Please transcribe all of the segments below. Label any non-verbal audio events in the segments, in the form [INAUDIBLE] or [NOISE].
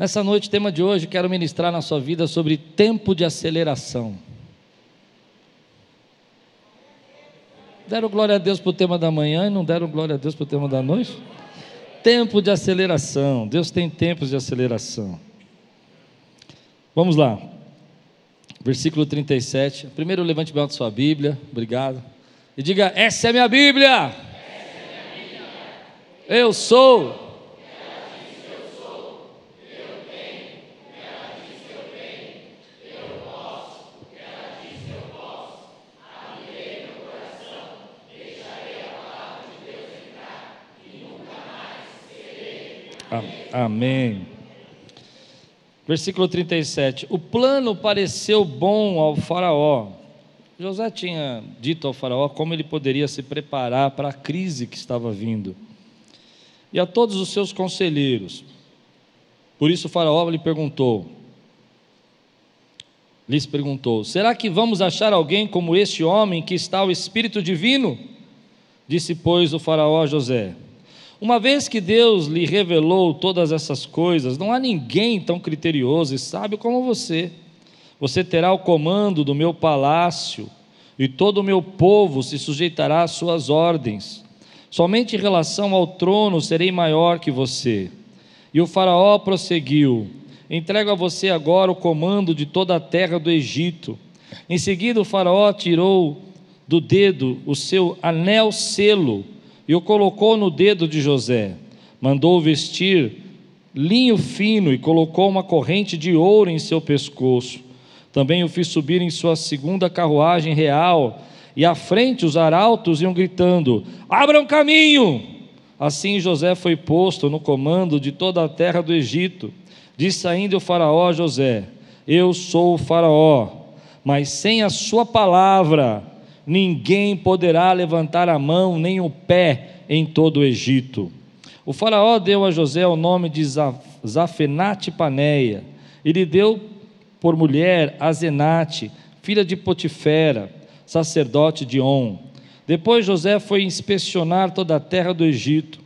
Nessa noite, tema de hoje, quero ministrar na sua vida sobre tempo de aceleração. Deram glória a Deus para o tema da manhã e não deram glória a Deus para o tema da noite? Tempo de aceleração. Deus tem tempos de aceleração. Vamos lá. Versículo 37. Primeiro, levante bem alto sua Bíblia. Obrigado. E diga: Essa é minha Bíblia. É minha Bíblia. Eu sou Amém. Versículo 37. O plano pareceu bom ao Faraó. José tinha dito ao Faraó como ele poderia se preparar para a crise que estava vindo. E a todos os seus conselheiros. Por isso o Faraó lhe perguntou: lhes perguntou: Será que vamos achar alguém como este homem que está o Espírito Divino? Disse, pois, o Faraó a José: uma vez que Deus lhe revelou todas essas coisas, não há ninguém tão criterioso e sábio como você. Você terá o comando do meu palácio, e todo o meu povo se sujeitará às suas ordens. Somente em relação ao trono serei maior que você. E o Faraó prosseguiu: Entrego a você agora o comando de toda a terra do Egito. Em seguida, o Faraó tirou do dedo o seu anel selo e o colocou no dedo de José. Mandou vestir linho fino e colocou uma corrente de ouro em seu pescoço. Também o fiz subir em sua segunda carruagem real, e à frente os arautos iam gritando: Abram caminho! Assim José foi posto no comando de toda a terra do Egito. Disse ainda o Faraó a José: Eu sou o Faraó, mas sem a sua palavra ninguém poderá levantar a mão nem o pé em todo o Egito. O faraó deu a José o nome de Zafenate Paneia, e lhe deu por mulher Azenate, filha de Potifera, sacerdote de On. Depois José foi inspecionar toda a terra do Egito.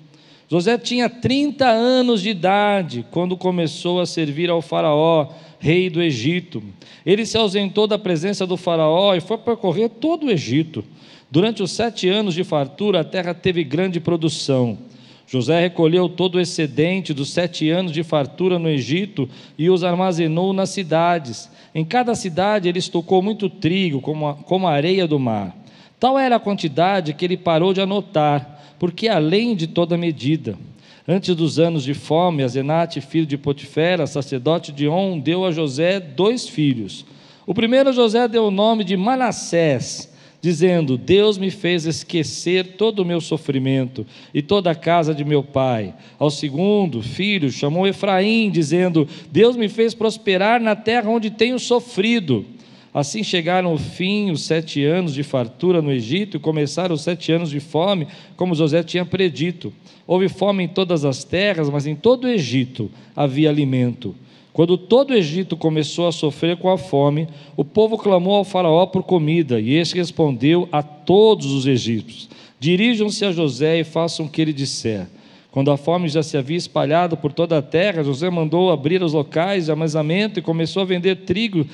José tinha 30 anos de idade quando começou a servir ao faraó, rei do Egito. Ele se ausentou da presença do Faraó e foi percorrer todo o Egito. Durante os sete anos de fartura, a terra teve grande produção. José recolheu todo o excedente dos sete anos de fartura no Egito e os armazenou nas cidades. Em cada cidade ele estocou muito trigo, como a, como a areia do mar. Tal era a quantidade que ele parou de anotar, porque além de toda medida. Antes dos anos de fome, Azenate, filho de Potifera, sacerdote de On, deu a José dois filhos. O primeiro José deu o nome de Manassés, dizendo: Deus me fez esquecer todo o meu sofrimento e toda a casa de meu pai. Ao segundo filho chamou Efraim, dizendo: Deus me fez prosperar na terra onde tenho sofrido. Assim chegaram o fim os sete anos de fartura no Egito e começaram os sete anos de fome, como José tinha predito. Houve fome em todas as terras, mas em todo o Egito havia alimento. Quando todo o Egito começou a sofrer com a fome, o povo clamou ao Faraó por comida, e este respondeu a todos os egípcios: Dirijam-se a José e façam o que ele disser. Quando a fome já se havia espalhado por toda a terra, José mandou abrir os locais de armazenamento e começou a vender trigo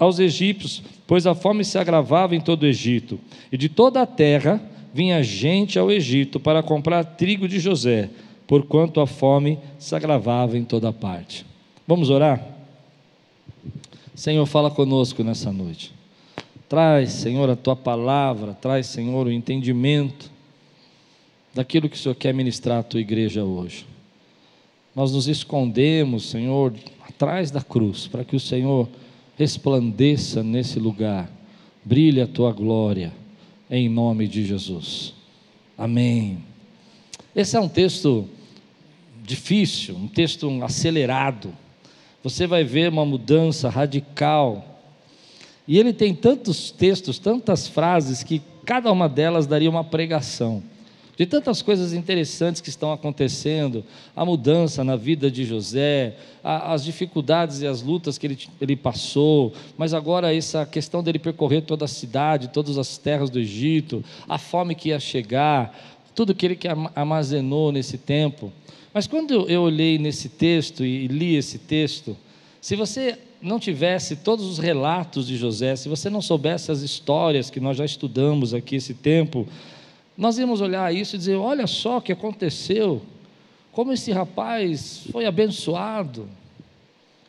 aos egípcios, pois a fome se agravava em todo o Egito. E de toda a terra vinha gente ao Egito para comprar trigo de José, porquanto a fome se agravava em toda parte. Vamos orar? Senhor, fala conosco nessa noite. Traz, Senhor, a tua palavra, traz, Senhor, o entendimento daquilo que o Senhor quer ministrar à tua igreja hoje. Nós nos escondemos, Senhor, atrás da cruz, para que o Senhor resplandeça nesse lugar, brilhe a tua glória, em nome de Jesus. Amém. Esse é um texto difícil, um texto acelerado. Você vai ver uma mudança radical. E ele tem tantos textos, tantas frases, que cada uma delas daria uma pregação de tantas coisas interessantes que estão acontecendo, a mudança na vida de José, a, as dificuldades e as lutas que ele, ele passou, mas agora essa questão dele percorrer toda a cidade, todas as terras do Egito, a fome que ia chegar, tudo que ele que armazenou nesse tempo. Mas quando eu olhei nesse texto e li esse texto, se você não tivesse todos os relatos de José, se você não soubesse as histórias que nós já estudamos aqui esse tempo, nós íamos olhar isso e dizer: olha só o que aconteceu, como esse rapaz foi abençoado,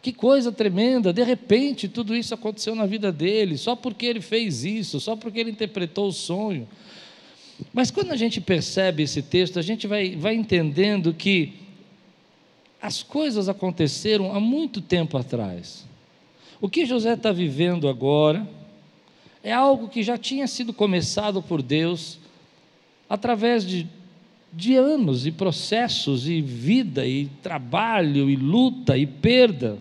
que coisa tremenda, de repente tudo isso aconteceu na vida dele, só porque ele fez isso, só porque ele interpretou o sonho. Mas quando a gente percebe esse texto, a gente vai, vai entendendo que as coisas aconteceram há muito tempo atrás. O que José está vivendo agora é algo que já tinha sido começado por Deus através de, de anos e processos, e vida, e trabalho, e luta, e perda.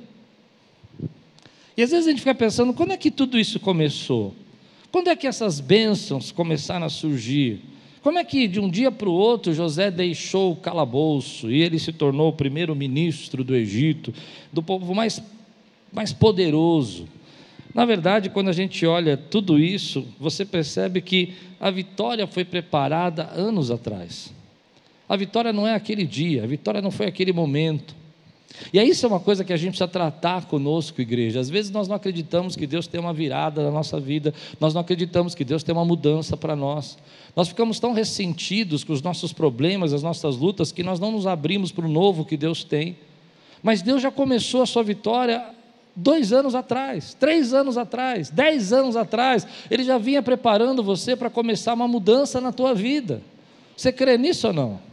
E às vezes a gente fica pensando: quando é que tudo isso começou? Quando é que essas bênçãos começaram a surgir? Como é que de um dia para o outro José deixou o calabouço e ele se tornou o primeiro ministro do Egito, do povo mais, mais poderoso? Na verdade, quando a gente olha tudo isso, você percebe que a vitória foi preparada anos atrás. A vitória não é aquele dia, a vitória não foi aquele momento. E isso é uma coisa que a gente precisa tratar conosco, igreja. Às vezes nós não acreditamos que Deus tem uma virada na nossa vida, nós não acreditamos que Deus tem uma mudança para nós. Nós ficamos tão ressentidos com os nossos problemas, as nossas lutas, que nós não nos abrimos para o novo que Deus tem. Mas Deus já começou a sua vitória dois anos atrás, três anos atrás, dez anos atrás. Ele já vinha preparando você para começar uma mudança na tua vida. Você crê nisso ou não?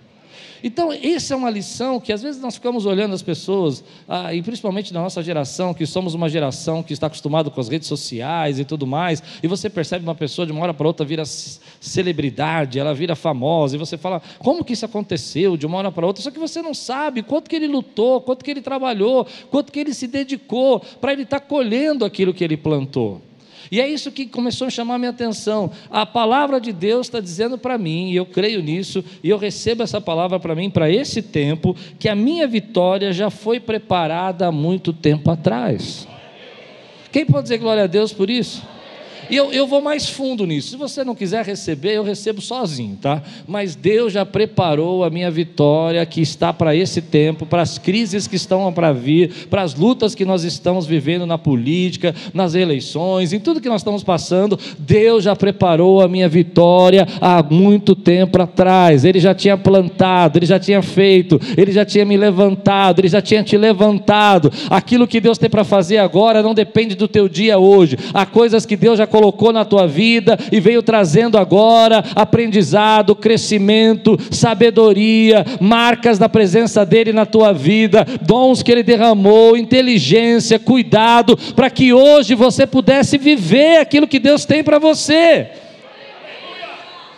Então, essa é uma lição que às vezes nós ficamos olhando as pessoas, ah, e principalmente na nossa geração, que somos uma geração que está acostumado com as redes sociais e tudo mais, e você percebe uma pessoa de uma hora para outra vira celebridade, ela vira famosa, e você fala, como que isso aconteceu de uma hora para outra? Só que você não sabe quanto que ele lutou, quanto que ele trabalhou, quanto que ele se dedicou para ele estar colhendo aquilo que ele plantou. E é isso que começou a chamar minha atenção. A palavra de Deus está dizendo para mim, e eu creio nisso, e eu recebo essa palavra para mim, para esse tempo, que a minha vitória já foi preparada há muito tempo atrás. Quem pode dizer glória a Deus por isso? E eu, eu vou mais fundo nisso. Se você não quiser receber, eu recebo sozinho, tá? Mas Deus já preparou a minha vitória que está para esse tempo, para as crises que estão para vir, para as lutas que nós estamos vivendo na política, nas eleições, em tudo que nós estamos passando. Deus já preparou a minha vitória há muito tempo atrás. Ele já tinha plantado, ele já tinha feito, ele já tinha me levantado, ele já tinha te levantado. Aquilo que Deus tem para fazer agora não depende do teu dia hoje. Há coisas que Deus já colocou na tua vida e veio trazendo agora aprendizado, crescimento, sabedoria, marcas da presença dele na tua vida, dons que ele derramou, inteligência, cuidado, para que hoje você pudesse viver aquilo que Deus tem para você.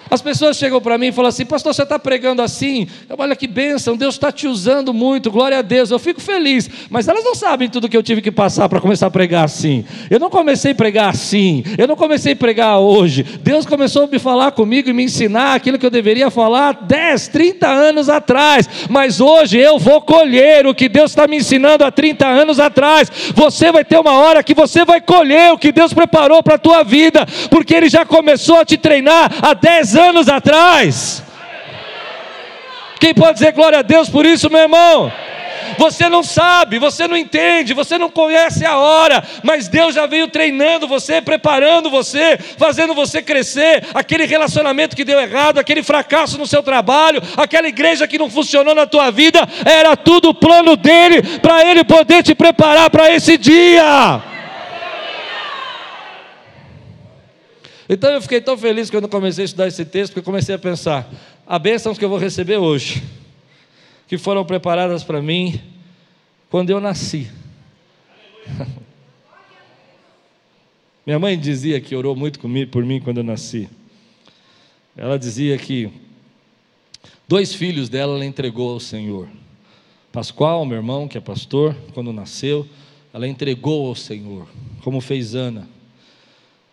As pessoas chegam para mim e falam assim: Pastor, você está pregando assim? Olha que bênção, Deus está te usando muito, glória a Deus. Eu fico feliz, mas elas não sabem tudo que eu tive que passar para começar a pregar assim. Eu não comecei a pregar assim, eu não comecei a pregar hoje. Deus começou a me falar comigo e me ensinar aquilo que eu deveria falar 10, 30 anos atrás, mas hoje eu vou colher o que Deus está me ensinando há 30 anos atrás. Você vai ter uma hora que você vai colher o que Deus preparou para a tua vida, porque Ele já começou a te treinar há 10 anos atrás. Quem pode dizer glória a Deus por isso, meu irmão? Você não sabe, você não entende, você não conhece a hora, mas Deus já veio treinando você, preparando você, fazendo você crescer. Aquele relacionamento que deu errado, aquele fracasso no seu trabalho, aquela igreja que não funcionou na tua vida, era tudo o plano dele para ele poder te preparar para esse dia. Então eu fiquei tão feliz quando comecei a estudar esse texto, porque eu comecei a pensar: a bênçãos que eu vou receber hoje, que foram preparadas para mim quando eu nasci. [LAUGHS] Minha mãe dizia que orou muito comigo, por mim quando eu nasci. Ela dizia que dois filhos dela ela entregou ao Senhor. Pascoal, meu irmão, que é pastor, quando nasceu, ela entregou ao Senhor, como fez Ana.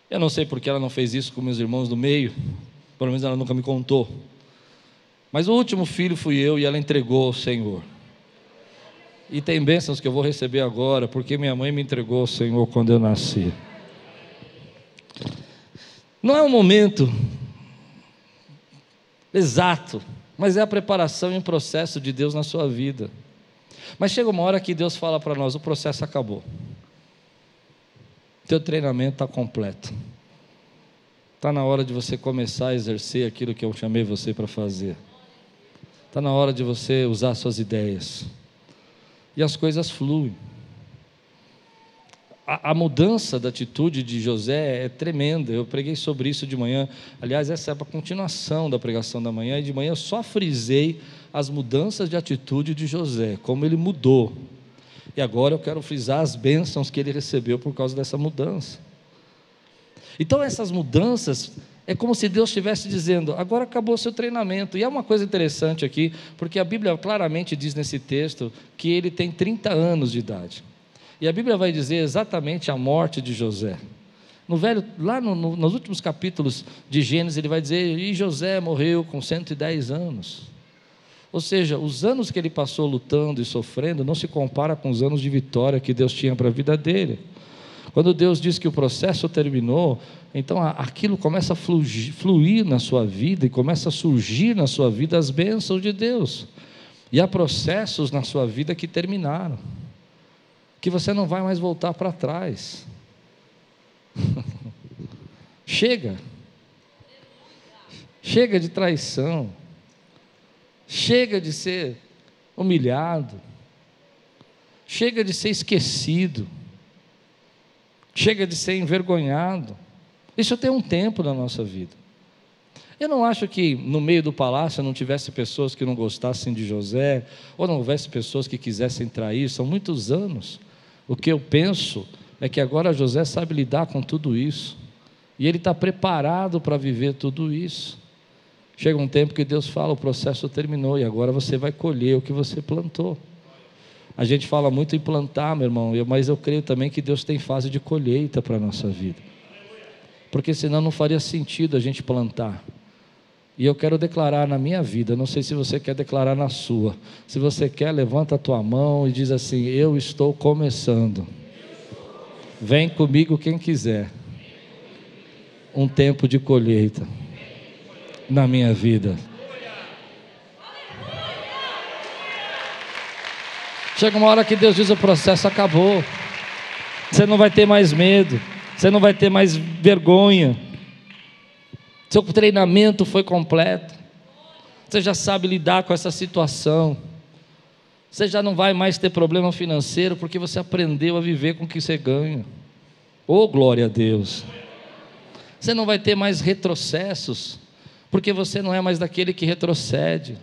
Eu não sei porque ela não fez isso com meus irmãos do meio, pelo menos ela nunca me contou. Mas o último filho fui eu e ela entregou ao Senhor. E tem bênçãos que eu vou receber agora, porque minha mãe me entregou ao Senhor quando eu nasci. Não é um momento exato mas é a preparação e um processo de Deus na sua vida. Mas chega uma hora que Deus fala para nós: o processo acabou, teu treinamento está completo, está na hora de você começar a exercer aquilo que eu chamei você para fazer, está na hora de você usar suas ideias, e as coisas fluem a, mudança da atitude de José é tremenda. Eu preguei sobre isso de manhã. Aliás, essa é a continuação da pregação da manhã. E de manhã eu só frisei as mudanças de atitude de José, como ele mudou. E agora eu quero frisar as bênçãos que ele recebeu por causa dessa mudança. Então, essas mudanças é como se Deus estivesse dizendo: agora acabou seu treinamento. E é uma coisa interessante aqui, porque a Bíblia claramente diz nesse texto que ele tem 30 anos de idade. E a Bíblia vai dizer exatamente a morte de José. No velho, lá no, no, nos últimos capítulos de Gênesis, ele vai dizer: e José morreu com 110 anos. Ou seja, os anos que ele passou lutando e sofrendo não se compara com os anos de vitória que Deus tinha para a vida dele. Quando Deus diz que o processo terminou, então aquilo começa a fluir, fluir na sua vida e começa a surgir na sua vida as bênçãos de Deus. E há processos na sua vida que terminaram que você não vai mais voltar para trás. [LAUGHS] Chega. Chega de traição. Chega de ser humilhado. Chega de ser esquecido. Chega de ser envergonhado. Isso tem um tempo na nossa vida. Eu não acho que no meio do palácio não tivesse pessoas que não gostassem de José, ou não houvesse pessoas que quisessem trair, são muitos anos. O que eu penso é que agora José sabe lidar com tudo isso. E ele está preparado para viver tudo isso. Chega um tempo que Deus fala: o processo terminou e agora você vai colher o que você plantou. A gente fala muito em plantar, meu irmão, mas eu creio também que Deus tem fase de colheita para a nossa vida. Porque senão não faria sentido a gente plantar. E eu quero declarar na minha vida, não sei se você quer declarar na sua. Se você quer, levanta a tua mão e diz assim: Eu estou começando. Vem comigo quem quiser. Um tempo de colheita na minha vida. Chega uma hora que Deus diz: o processo acabou. Você não vai ter mais medo, você não vai ter mais vergonha, seu treinamento foi completo. Você já sabe lidar com essa situação. Você já não vai mais ter problema financeiro porque você aprendeu a viver com o que você ganha. Oh, glória a Deus. Você não vai ter mais retrocessos, porque você não é mais daquele que retrocede.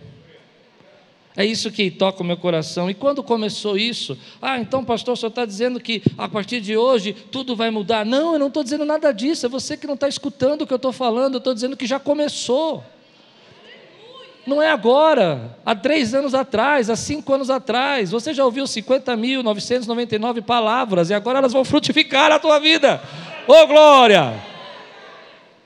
É isso que toca o meu coração. E quando começou isso? Ah, então, pastor, senhor está dizendo que a partir de hoje tudo vai mudar. Não, eu não estou dizendo nada disso. É você que não está escutando o que eu estou falando. Eu estou dizendo que já começou. Não é agora, há três anos atrás, há cinco anos atrás. Você já ouviu 50.999 palavras e agora elas vão frutificar a tua vida. Ô oh, glória!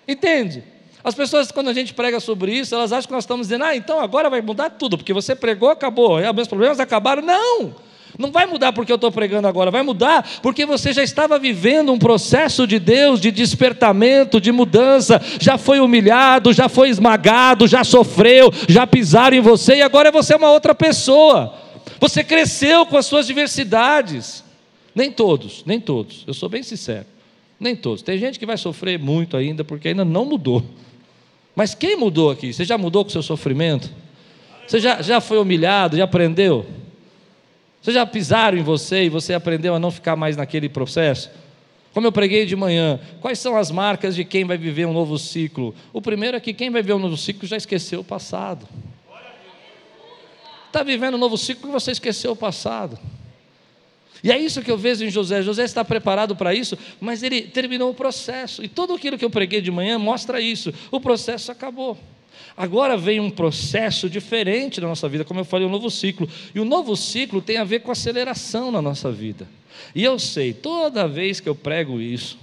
Entende? As pessoas, quando a gente prega sobre isso, elas acham que nós estamos dizendo, ah, então agora vai mudar tudo, porque você pregou, acabou, e meus problemas acabaram. Não! Não vai mudar porque eu estou pregando agora, vai mudar porque você já estava vivendo um processo de Deus, de despertamento, de mudança, já foi humilhado, já foi esmagado, já sofreu, já pisaram em você e agora você é uma outra pessoa. Você cresceu com as suas diversidades. Nem todos, nem todos, eu sou bem sincero, nem todos. Tem gente que vai sofrer muito ainda porque ainda não mudou. Mas quem mudou aqui? Você já mudou com o seu sofrimento? Você já, já foi humilhado, já aprendeu? Você já pisaram em você e você aprendeu a não ficar mais naquele processo? Como eu preguei de manhã, quais são as marcas de quem vai viver um novo ciclo? O primeiro é que quem vai viver um novo ciclo já esqueceu o passado. Está vivendo um novo ciclo porque você esqueceu o passado. E é isso que eu vejo em José. José está preparado para isso, mas ele terminou o processo. E tudo aquilo que eu preguei de manhã mostra isso. O processo acabou. Agora vem um processo diferente na nossa vida, como eu falei, um novo ciclo. E o novo ciclo tem a ver com aceleração na nossa vida. E eu sei, toda vez que eu prego isso,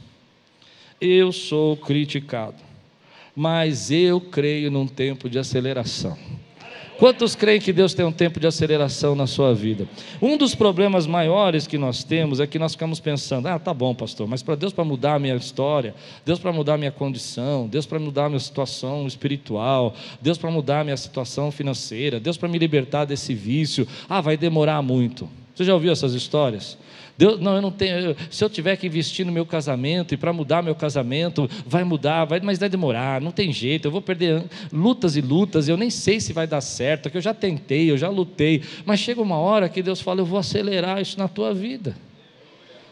eu sou criticado. Mas eu creio num tempo de aceleração. Quantos creem que Deus tem um tempo de aceleração na sua vida? Um dos problemas maiores que nós temos é que nós ficamos pensando: ah, tá bom, pastor, mas para Deus para mudar a minha história, Deus para mudar a minha condição, Deus para mudar a minha situação espiritual, Deus para mudar a minha situação financeira, Deus para me libertar desse vício, ah, vai demorar muito. Você já ouviu essas histórias? Deus, não, eu não tenho. Se eu tiver que investir no meu casamento e para mudar meu casamento, vai mudar, vai, mas vai demorar, não tem jeito. Eu vou perder lutas e lutas. Eu nem sei se vai dar certo, que eu já tentei, eu já lutei. Mas chega uma hora que Deus fala: eu vou acelerar isso na tua vida.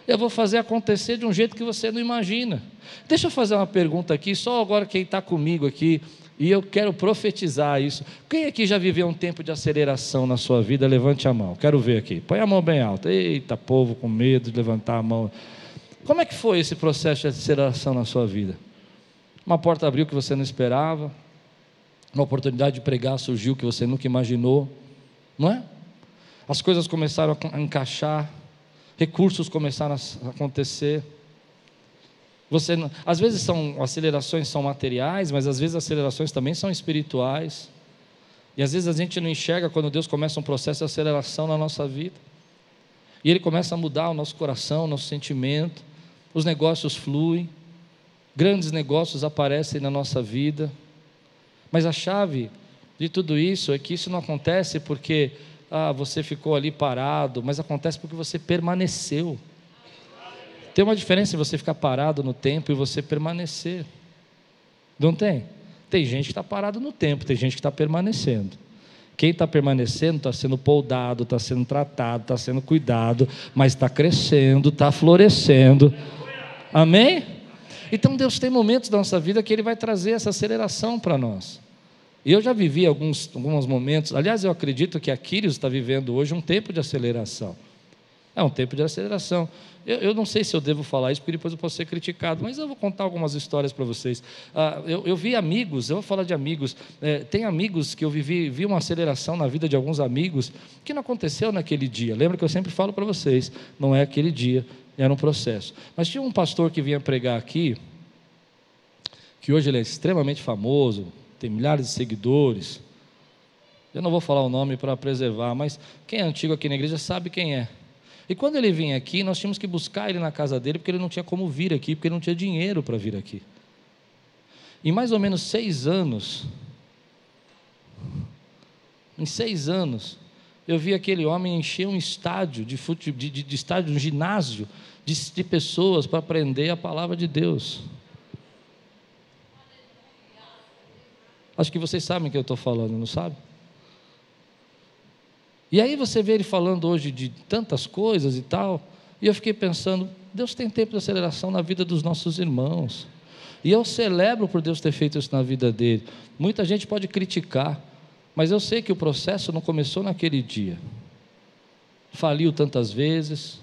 Eu vou fazer acontecer de um jeito que você não imagina. Deixa eu fazer uma pergunta aqui, só agora quem está comigo aqui e eu quero profetizar isso. Quem aqui já viveu um tempo de aceleração na sua vida? Levante a mão. Quero ver aqui. Põe a mão bem alta. Eita, povo com medo de levantar a mão. Como é que foi esse processo de aceleração na sua vida? Uma porta abriu que você não esperava. Uma oportunidade de pregar surgiu que você nunca imaginou. Não é? As coisas começaram a encaixar. Recursos começaram a acontecer. Você, às vezes são acelerações são materiais, mas às vezes acelerações também são espirituais. E às vezes a gente não enxerga quando Deus começa um processo de aceleração na nossa vida. E Ele começa a mudar o nosso coração, o nosso sentimento, os negócios fluem, grandes negócios aparecem na nossa vida. Mas a chave de tudo isso é que isso não acontece porque ah, você ficou ali parado, mas acontece porque você permaneceu. Tem uma diferença em você ficar parado no tempo e você permanecer. Não tem? Tem gente que está parado no tempo, tem gente que está permanecendo. Quem está permanecendo está sendo poldado, está sendo tratado, está sendo cuidado, mas está crescendo, está florescendo. Amém? Então Deus tem momentos da nossa vida que Ele vai trazer essa aceleração para nós. E eu já vivi alguns, alguns momentos, aliás, eu acredito que Aquiles está vivendo hoje um tempo de aceleração. É um tempo de aceleração. Eu, eu, não sei se eu devo falar isso, porque depois eu posso ser criticado, mas eu vou contar algumas histórias para vocês. Ah, eu, eu, vi amigos, eu vou falar de amigos. É, tem amigos que eu vivi, vi uma aceleração na vida de alguns amigos que não aconteceu naquele dia. Lembra que eu sempre falo para vocês, não é aquele dia, era um processo. Mas tinha um pastor que vinha pregar aqui, que hoje ele é extremamente famoso, tem milhares de seguidores. Eu não vou falar o nome para preservar, mas quem é antigo aqui na igreja sabe quem é. E quando ele vinha aqui, nós tínhamos que buscar ele na casa dele, porque ele não tinha como vir aqui, porque ele não tinha dinheiro para vir aqui. Em mais ou menos seis anos, em seis anos, eu vi aquele homem encher um estádio de, fute, de, de, de estádio, um ginásio de, de pessoas para aprender a palavra de Deus. Acho que vocês sabem o que eu estou falando, não sabe? E aí você vê ele falando hoje de tantas coisas e tal, e eu fiquei pensando, Deus tem tempo de aceleração na vida dos nossos irmãos. E eu celebro por Deus ter feito isso na vida dele. Muita gente pode criticar, mas eu sei que o processo não começou naquele dia. Faliu tantas vezes.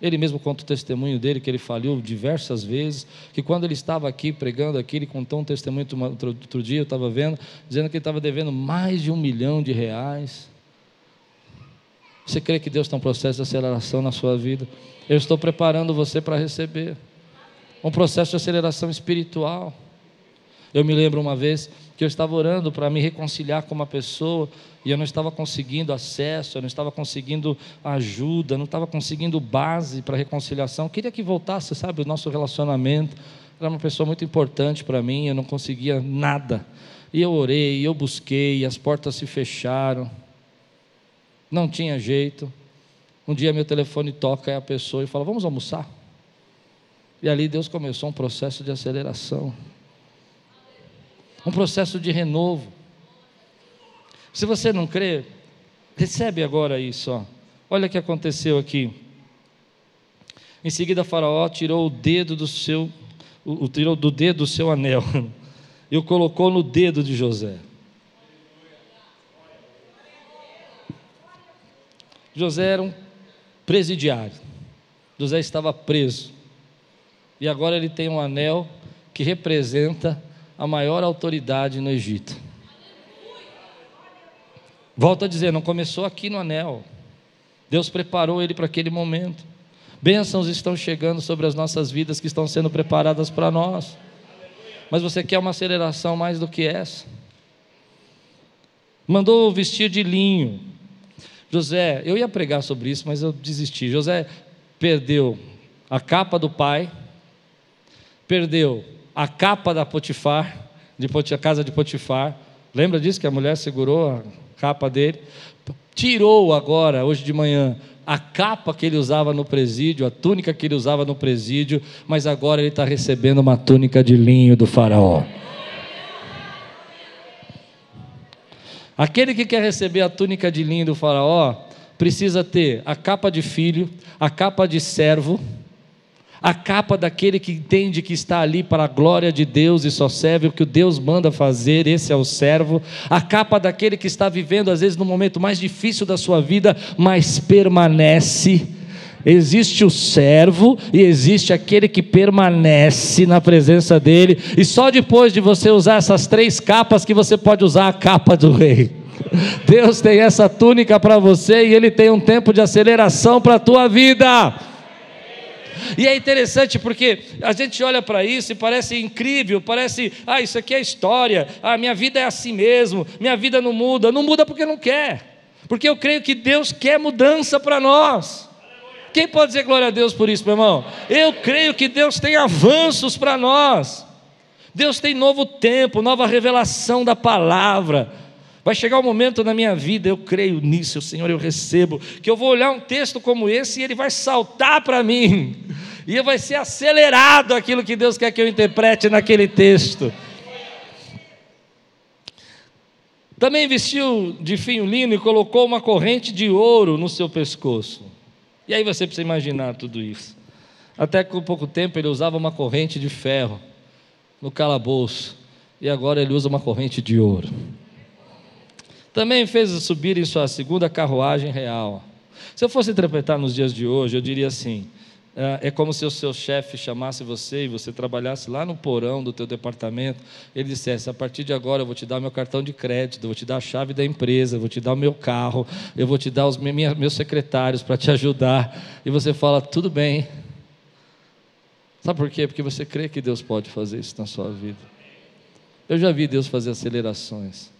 Ele mesmo conta o testemunho dele que ele faliu diversas vezes, que quando ele estava aqui pregando aqui, ele contou um testemunho outro, outro dia, eu estava vendo, dizendo que ele estava devendo mais de um milhão de reais. Você crê que Deus tem um processo de aceleração na sua vida? Eu estou preparando você para receber um processo de aceleração espiritual. Eu me lembro uma vez que eu estava orando para me reconciliar com uma pessoa e eu não estava conseguindo acesso, eu não estava conseguindo ajuda, não estava conseguindo base para reconciliação. Eu queria que voltasse, sabe, o nosso relacionamento. Era uma pessoa muito importante para mim, eu não conseguia nada. E eu orei, eu busquei, as portas se fecharam não tinha jeito. Um dia meu telefone toca e a pessoa e fala: Vamos almoçar? E ali Deus começou um processo de aceleração, um processo de renovo. Se você não crê, recebe agora isso. Ó. Olha o que aconteceu aqui. Em seguida, Faraó tirou o dedo do seu, o, tirou do dedo do seu anel [LAUGHS] e o colocou no dedo de José. José era um presidiário. José estava preso. E agora ele tem um anel que representa a maior autoridade no Egito. Volto a dizer, não começou aqui no anel. Deus preparou ele para aquele momento. Bênçãos estão chegando sobre as nossas vidas que estão sendo preparadas para nós. Mas você quer uma aceleração mais do que essa? mandou vestir de linho. José, eu ia pregar sobre isso, mas eu desisti. José perdeu a capa do pai, perdeu a capa da Potifar, de a casa de Potifar. Lembra disso que a mulher segurou a capa dele? Tirou agora, hoje de manhã, a capa que ele usava no presídio, a túnica que ele usava no presídio, mas agora ele está recebendo uma túnica de linho do faraó. Aquele que quer receber a túnica de linho do faraó, precisa ter a capa de filho, a capa de servo, a capa daquele que entende que está ali para a glória de Deus e só serve o que o Deus manda fazer, esse é o servo, a capa daquele que está vivendo, às vezes, no momento mais difícil da sua vida, mas permanece. Existe o servo e existe aquele que permanece na presença dele, e só depois de você usar essas três capas que você pode usar a capa do rei. Deus tem essa túnica para você e Ele tem um tempo de aceleração para a tua vida. E é interessante porque a gente olha para isso e parece incrível, parece, ah, isso aqui é história, ah, minha vida é assim mesmo, minha vida não muda. Não muda porque não quer, porque eu creio que Deus quer mudança para nós. Quem pode dizer glória a Deus por isso, meu irmão? Eu creio que Deus tem avanços para nós. Deus tem novo tempo, nova revelação da palavra. Vai chegar um momento na minha vida, eu creio nisso, Senhor, eu recebo, que eu vou olhar um texto como esse e ele vai saltar para mim, e vai ser acelerado aquilo que Deus quer que eu interprete naquele texto. Também vestiu de fio lino e colocou uma corrente de ouro no seu pescoço. E aí você precisa imaginar tudo isso. Até que por pouco tempo ele usava uma corrente de ferro no calabouço, e agora ele usa uma corrente de ouro. Também fez subir em sua segunda carruagem real. Se eu fosse interpretar nos dias de hoje, eu diria assim: é, é como se o seu chefe chamasse você e você trabalhasse lá no porão do teu departamento. Ele dissesse: a partir de agora eu vou te dar meu cartão de crédito, vou te dar a chave da empresa, vou te dar o meu carro, eu vou te dar os meus secretários para te ajudar. E você fala: tudo bem. Sabe por quê? Porque você crê que Deus pode fazer isso na sua vida. Eu já vi Deus fazer acelerações.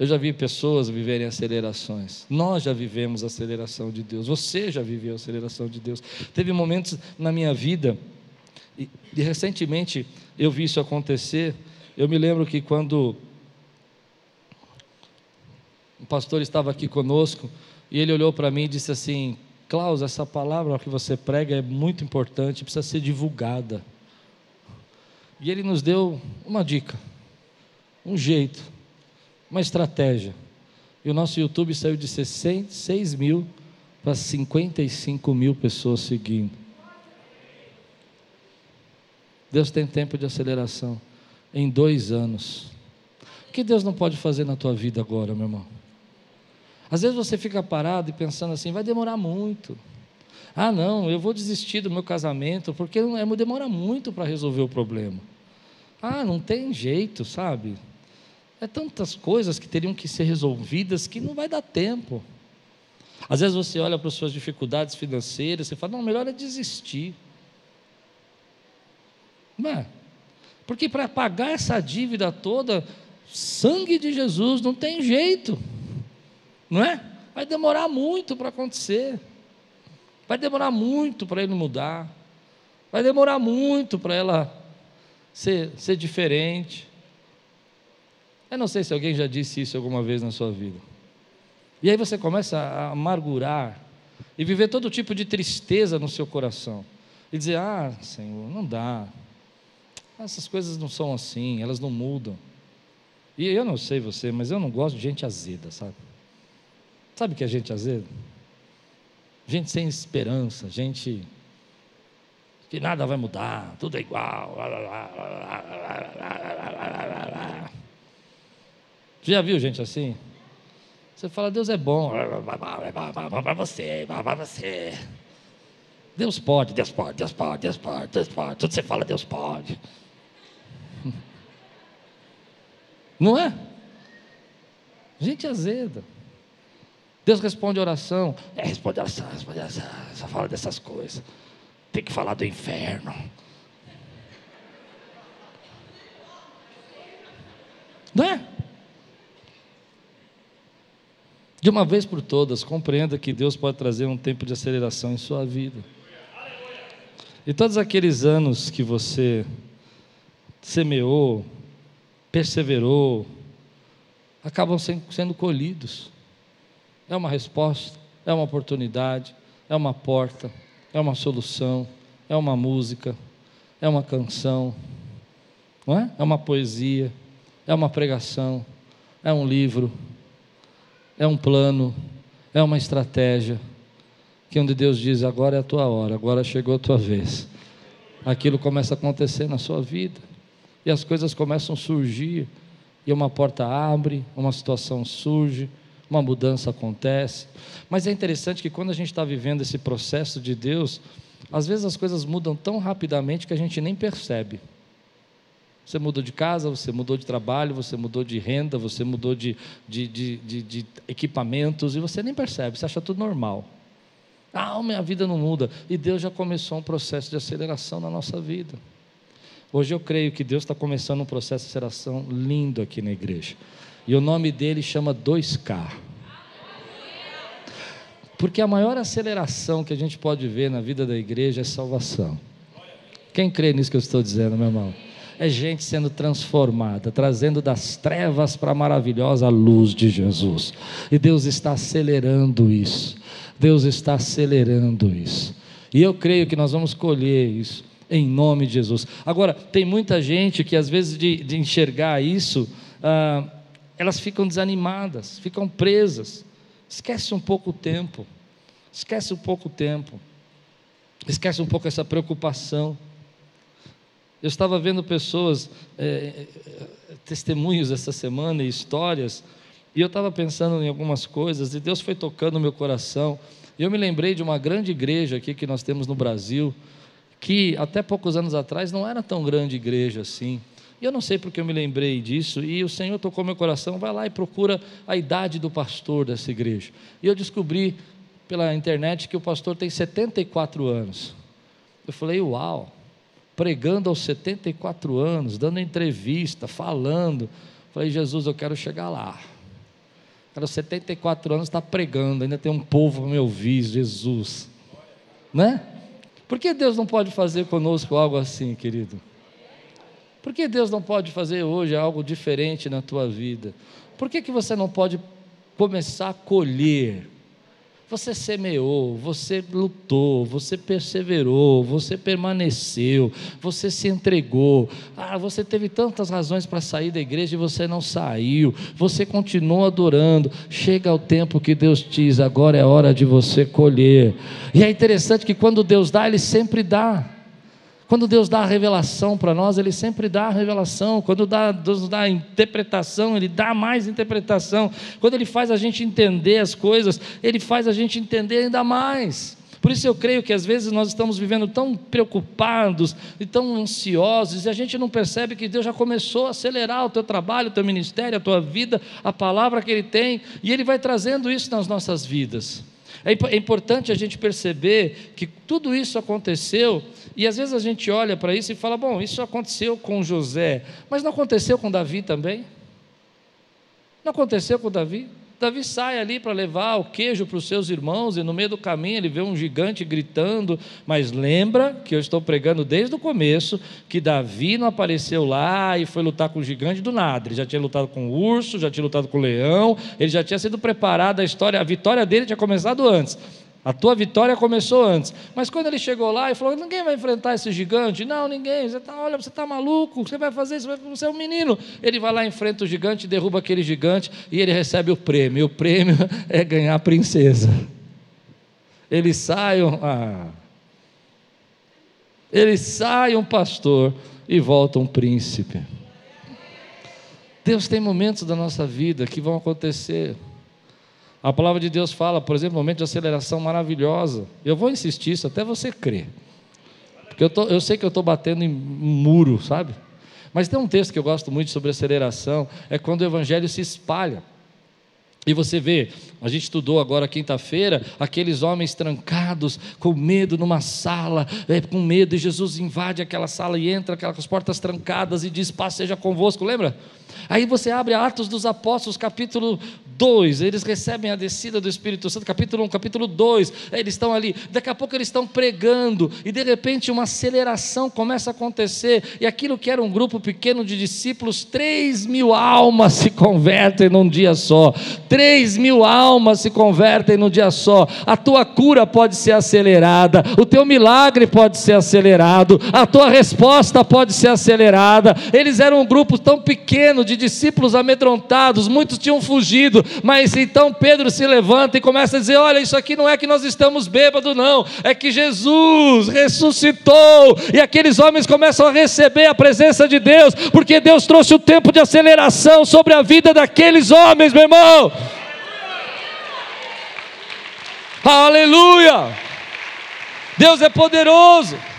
Eu já vi pessoas viverem acelerações. Nós já vivemos a aceleração de Deus. Você já viveu a aceleração de Deus. Teve momentos na minha vida, e, e recentemente eu vi isso acontecer. Eu me lembro que quando o pastor estava aqui conosco, e ele olhou para mim e disse assim: Klaus, essa palavra que você prega é muito importante, precisa ser divulgada. E ele nos deu uma dica, um jeito uma estratégia. E o nosso YouTube saiu de 6 mil para 55 mil pessoas seguindo. Deus tem tempo de aceleração em dois anos. O que Deus não pode fazer na tua vida agora, meu irmão? Às vezes você fica parado e pensando assim, vai demorar muito. Ah, não, eu vou desistir do meu casamento porque demora muito para resolver o problema. Ah, não tem jeito, sabe? É tantas coisas que teriam que ser resolvidas que não vai dar tempo. Às vezes você olha para as suas dificuldades financeiras e fala, não, melhor é desistir. Não é? Porque para pagar essa dívida toda, sangue de Jesus não tem jeito. Não é? Vai demorar muito para acontecer. Vai demorar muito para ele mudar. Vai demorar muito para ela ser, ser diferente. Eu não sei se alguém já disse isso alguma vez na sua vida. E aí você começa a amargurar e viver todo tipo de tristeza no seu coração. E dizer: Ah, Senhor, não dá. Essas coisas não são assim, elas não mudam. E eu não sei você, mas eu não gosto de gente azeda, sabe? Sabe o que é gente azeda? Gente sem esperança, gente que nada vai mudar, tudo é igual. Já viu gente assim? Você fala, Deus é bom. Para você, para você. Deus pode, Deus pode, Deus pode, Deus pode, Deus pode. Tudo você fala, Deus pode. [LAUGHS] Não é? Gente azeda. Deus responde oração. É, responde oração, responde oração. Só fala dessas coisas. Tem que falar do inferno. Não é? De uma vez por todas, compreenda que Deus pode trazer um tempo de aceleração em sua vida. E todos aqueles anos que você semeou, perseverou, acabam sendo colhidos. É uma resposta, é uma oportunidade, é uma porta, é uma solução, é uma música, é uma canção, não é? É uma poesia, é uma pregação, é um livro, é um plano, é uma estratégia, que onde Deus diz: agora é a tua hora, agora chegou a tua vez. Aquilo começa a acontecer na sua vida, e as coisas começam a surgir, e uma porta abre, uma situação surge, uma mudança acontece. Mas é interessante que quando a gente está vivendo esse processo de Deus, às vezes as coisas mudam tão rapidamente que a gente nem percebe. Você mudou de casa, você mudou de trabalho, você mudou de renda, você mudou de, de, de, de, de equipamentos e você nem percebe, você acha tudo normal. Ah, minha vida não muda. E Deus já começou um processo de aceleração na nossa vida. Hoje eu creio que Deus está começando um processo de aceleração lindo aqui na igreja. E o nome dele chama 2K. Porque a maior aceleração que a gente pode ver na vida da igreja é salvação. Quem crê nisso que eu estou dizendo, meu irmão? É gente sendo transformada, trazendo das trevas para a maravilhosa luz de Jesus. E Deus está acelerando isso. Deus está acelerando isso. E eu creio que nós vamos colher isso em nome de Jesus. Agora, tem muita gente que às vezes de, de enxergar isso, ah, elas ficam desanimadas, ficam presas, esquece um pouco o tempo, esquece um pouco o tempo, esquece um pouco essa preocupação. Eu estava vendo pessoas, é, testemunhos essa semana e histórias, e eu estava pensando em algumas coisas, e Deus foi tocando no meu coração. E eu me lembrei de uma grande igreja aqui que nós temos no Brasil, que até poucos anos atrás não era tão grande igreja assim. E eu não sei porque eu me lembrei disso, e o Senhor tocou meu coração, vai lá e procura a idade do pastor dessa igreja. E eu descobri pela internet que o pastor tem 74 anos. Eu falei, uau, pregando aos 74 anos, dando entrevista, falando. Falei, Jesus, eu quero chegar lá. Cara, 74 anos está pregando, ainda tem um povo para me ouvir, Jesus. Né? Por que Deus não pode fazer conosco algo assim, querido? Por que Deus não pode fazer hoje algo diferente na tua vida? Por que, que você não pode começar a colher você semeou, você lutou, você perseverou, você permaneceu, você se entregou. Ah, você teve tantas razões para sair da igreja e você não saiu. Você continuou adorando. Chega o tempo que Deus diz: agora é hora de você colher. E é interessante que quando Deus dá, Ele sempre dá. Quando Deus dá a revelação para nós, Ele sempre dá a revelação. Quando dá, Deus dá a interpretação, Ele dá mais interpretação. Quando Ele faz a gente entender as coisas, Ele faz a gente entender ainda mais. Por isso eu creio que às vezes nós estamos vivendo tão preocupados e tão ansiosos, e a gente não percebe que Deus já começou a acelerar o teu trabalho, o teu ministério, a tua vida, a palavra que Ele tem, e Ele vai trazendo isso nas nossas vidas. É, é importante a gente perceber que tudo isso aconteceu, e às vezes a gente olha para isso e fala: bom, isso aconteceu com José, mas não aconteceu com Davi também? Não aconteceu com Davi? Davi sai ali para levar o queijo para os seus irmãos, e no meio do caminho ele vê um gigante gritando. Mas lembra que eu estou pregando desde o começo que Davi não apareceu lá e foi lutar com o gigante do nada. Ele já tinha lutado com o urso, já tinha lutado com o leão, ele já tinha sido preparado a história, a vitória dele tinha começado antes. A tua vitória começou antes. Mas quando ele chegou lá e falou: ninguém vai enfrentar esse gigante. Não, ninguém. Você tá, olha, você está maluco. Você vai fazer isso. Você é um menino. Ele vai lá, enfrenta o gigante, derruba aquele gigante e ele recebe o prêmio. O prêmio [LAUGHS] é ganhar a princesa. Ele sai um, ah, ele sai um pastor e volta um príncipe. Deus tem momentos da nossa vida que vão acontecer. A palavra de Deus fala, por exemplo, momento de aceleração maravilhosa. Eu vou insistir isso até você crer. Porque eu, tô, eu sei que eu estou batendo em muro, sabe? Mas tem um texto que eu gosto muito sobre aceleração, é quando o evangelho se espalha. E você vê, a gente estudou agora quinta-feira, aqueles homens trancados, com medo numa sala, é, com medo, e Jesus invade aquela sala e entra, aquelas portas trancadas e diz: Paz seja convosco, lembra? Aí você abre Atos dos Apóstolos, capítulo 2, eles recebem a descida do Espírito Santo, capítulo 1, capítulo 2, eles estão ali, daqui a pouco eles estão pregando, e de repente uma aceleração começa a acontecer, e aquilo que era um grupo pequeno de discípulos, 3 mil almas se convertem num dia só, 3 mil almas se convertem num dia só, a tua cura pode ser acelerada, o teu milagre pode ser acelerado, a tua resposta pode ser acelerada. Eles eram um grupo tão pequeno de discípulos amedrontados, muitos tinham fugido, mas então Pedro se levanta e começa a dizer: Olha, isso aqui não é que nós estamos bêbados, não, é que Jesus ressuscitou. E aqueles homens começam a receber a presença de Deus, porque Deus trouxe o tempo de aceleração sobre a vida daqueles homens, meu irmão. Aleluia! Deus é poderoso.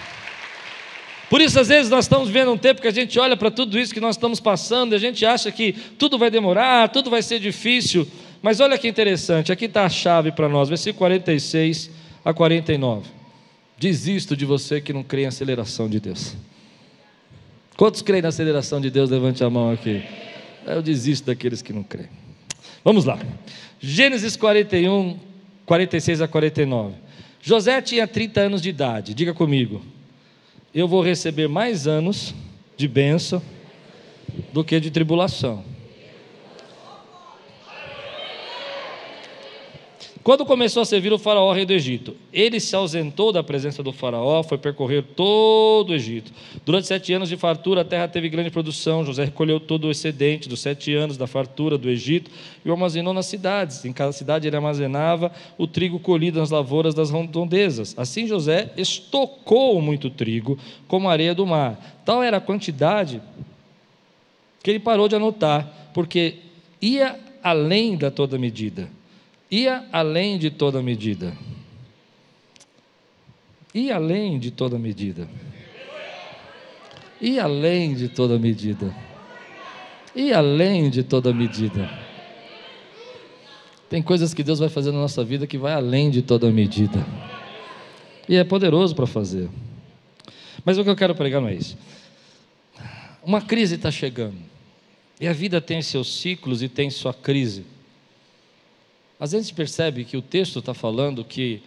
Por isso, às vezes, nós estamos vivendo um tempo que a gente olha para tudo isso que nós estamos passando e a gente acha que tudo vai demorar, tudo vai ser difícil. Mas olha que interessante, aqui está a chave para nós, versículo 46 a 49. Desisto de você que não crê em aceleração de Deus. Quantos creem na aceleração de Deus? Levante a mão aqui. Eu desisto daqueles que não creem. Vamos lá. Gênesis 41, 46 a 49. José tinha 30 anos de idade, diga comigo eu vou receber mais anos de bênção do que de tribulação. Quando começou a servir o faraó, rei do Egito, ele se ausentou da presença do faraó, foi percorrer todo o Egito. Durante sete anos de fartura, a terra teve grande produção. José recolheu todo o excedente dos sete anos da fartura do Egito e o armazenou nas cidades. Em cada cidade ele armazenava o trigo colhido nas lavouras das redondezas. Assim José estocou muito trigo, como a areia do mar. Tal era a quantidade que ele parou de anotar, porque ia além da toda medida ia além de toda medida. Ia além de toda medida. Ia além de toda medida. Ia além de toda medida. Tem coisas que Deus vai fazer na nossa vida que vai além de toda medida. E é poderoso para fazer. Mas o que eu quero pregar não é isso. Uma crise está chegando. E a vida tem seus ciclos e tem sua crise. Às vezes a gente percebe que o texto está falando que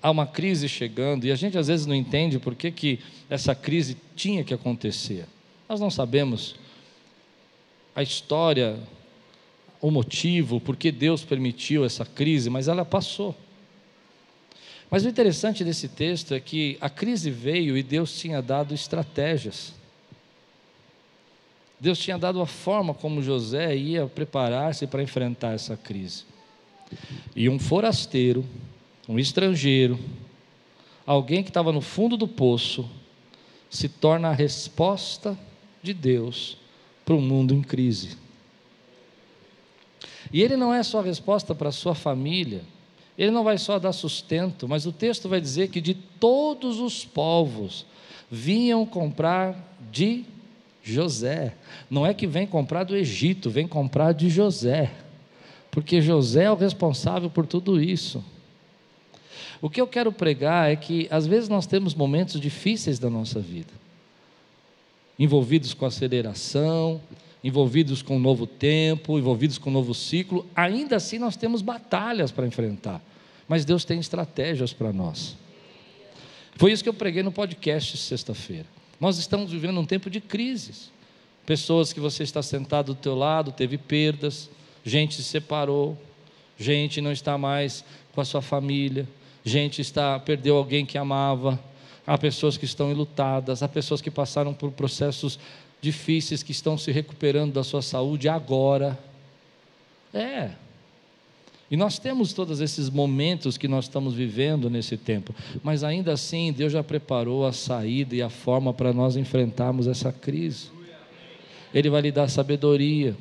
há uma crise chegando e a gente às vezes não entende por que, que essa crise tinha que acontecer. Nós não sabemos a história, o motivo, por que Deus permitiu essa crise, mas ela passou. Mas o interessante desse texto é que a crise veio e Deus tinha dado estratégias. Deus tinha dado a forma como José ia preparar-se para enfrentar essa crise. E um forasteiro, um estrangeiro, alguém que estava no fundo do poço, se torna a resposta de Deus para um mundo em crise. E ele não é só a resposta para a sua família, ele não vai só dar sustento, mas o texto vai dizer que de todos os povos vinham comprar de José. Não é que vem comprar do Egito, vem comprar de José porque José é o responsável por tudo isso. O que eu quero pregar é que às vezes nós temos momentos difíceis da nossa vida, envolvidos com aceleração, envolvidos com um novo tempo, envolvidos com um novo ciclo, ainda assim nós temos batalhas para enfrentar, mas Deus tem estratégias para nós. Foi isso que eu preguei no podcast sexta-feira. Nós estamos vivendo um tempo de crises. Pessoas que você está sentado do teu lado, teve perdas, gente se separou, gente não está mais com a sua família, gente está perdeu alguém que amava, há pessoas que estão enlutadas, há pessoas que passaram por processos difíceis que estão se recuperando da sua saúde agora. É. E nós temos todos esses momentos que nós estamos vivendo nesse tempo, mas ainda assim Deus já preparou a saída e a forma para nós enfrentarmos essa crise. Ele vai lhe dar sabedoria.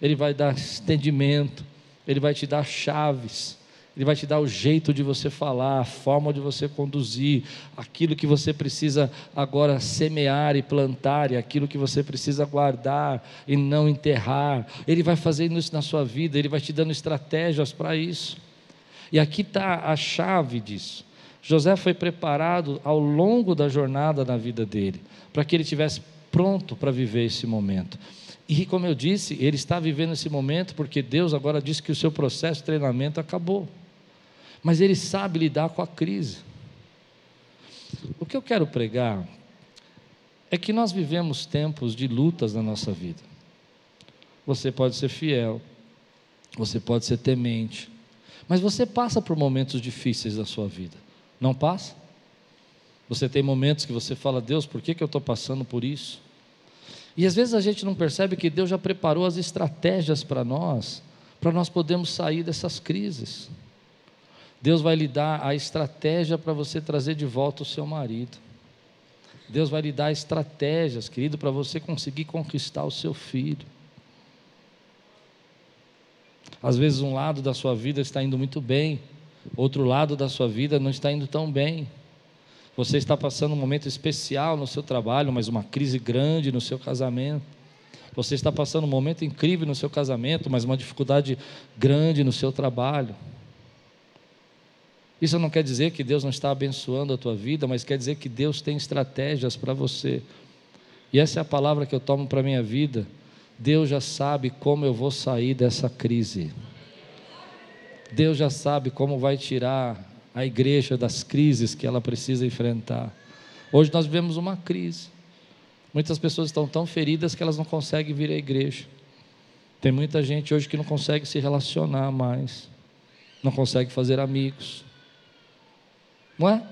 Ele vai dar entendimento, Ele vai te dar chaves, Ele vai te dar o jeito de você falar, a forma de você conduzir, aquilo que você precisa agora semear e plantar, e aquilo que você precisa guardar e não enterrar. Ele vai fazendo isso na sua vida, Ele vai te dando estratégias para isso. E aqui está a chave disso. José foi preparado ao longo da jornada na vida dele, para que ele tivesse pronto para viver esse momento. E como eu disse, ele está vivendo esse momento porque Deus agora disse que o seu processo de treinamento acabou. Mas ele sabe lidar com a crise. O que eu quero pregar é que nós vivemos tempos de lutas na nossa vida. Você pode ser fiel, você pode ser temente, mas você passa por momentos difíceis da sua vida, não passa? Você tem momentos que você fala, Deus, por que, que eu estou passando por isso? E às vezes a gente não percebe que Deus já preparou as estratégias para nós, para nós podermos sair dessas crises. Deus vai lhe dar a estratégia para você trazer de volta o seu marido. Deus vai lhe dar estratégias, querido, para você conseguir conquistar o seu filho. Às vezes um lado da sua vida está indo muito bem, outro lado da sua vida não está indo tão bem. Você está passando um momento especial no seu trabalho, mas uma crise grande no seu casamento. Você está passando um momento incrível no seu casamento, mas uma dificuldade grande no seu trabalho. Isso não quer dizer que Deus não está abençoando a tua vida, mas quer dizer que Deus tem estratégias para você. E essa é a palavra que eu tomo para a minha vida. Deus já sabe como eu vou sair dessa crise. Deus já sabe como vai tirar a igreja das crises que ela precisa enfrentar. Hoje nós vivemos uma crise. Muitas pessoas estão tão feridas que elas não conseguem vir à igreja. Tem muita gente hoje que não consegue se relacionar mais, não consegue fazer amigos. Não é?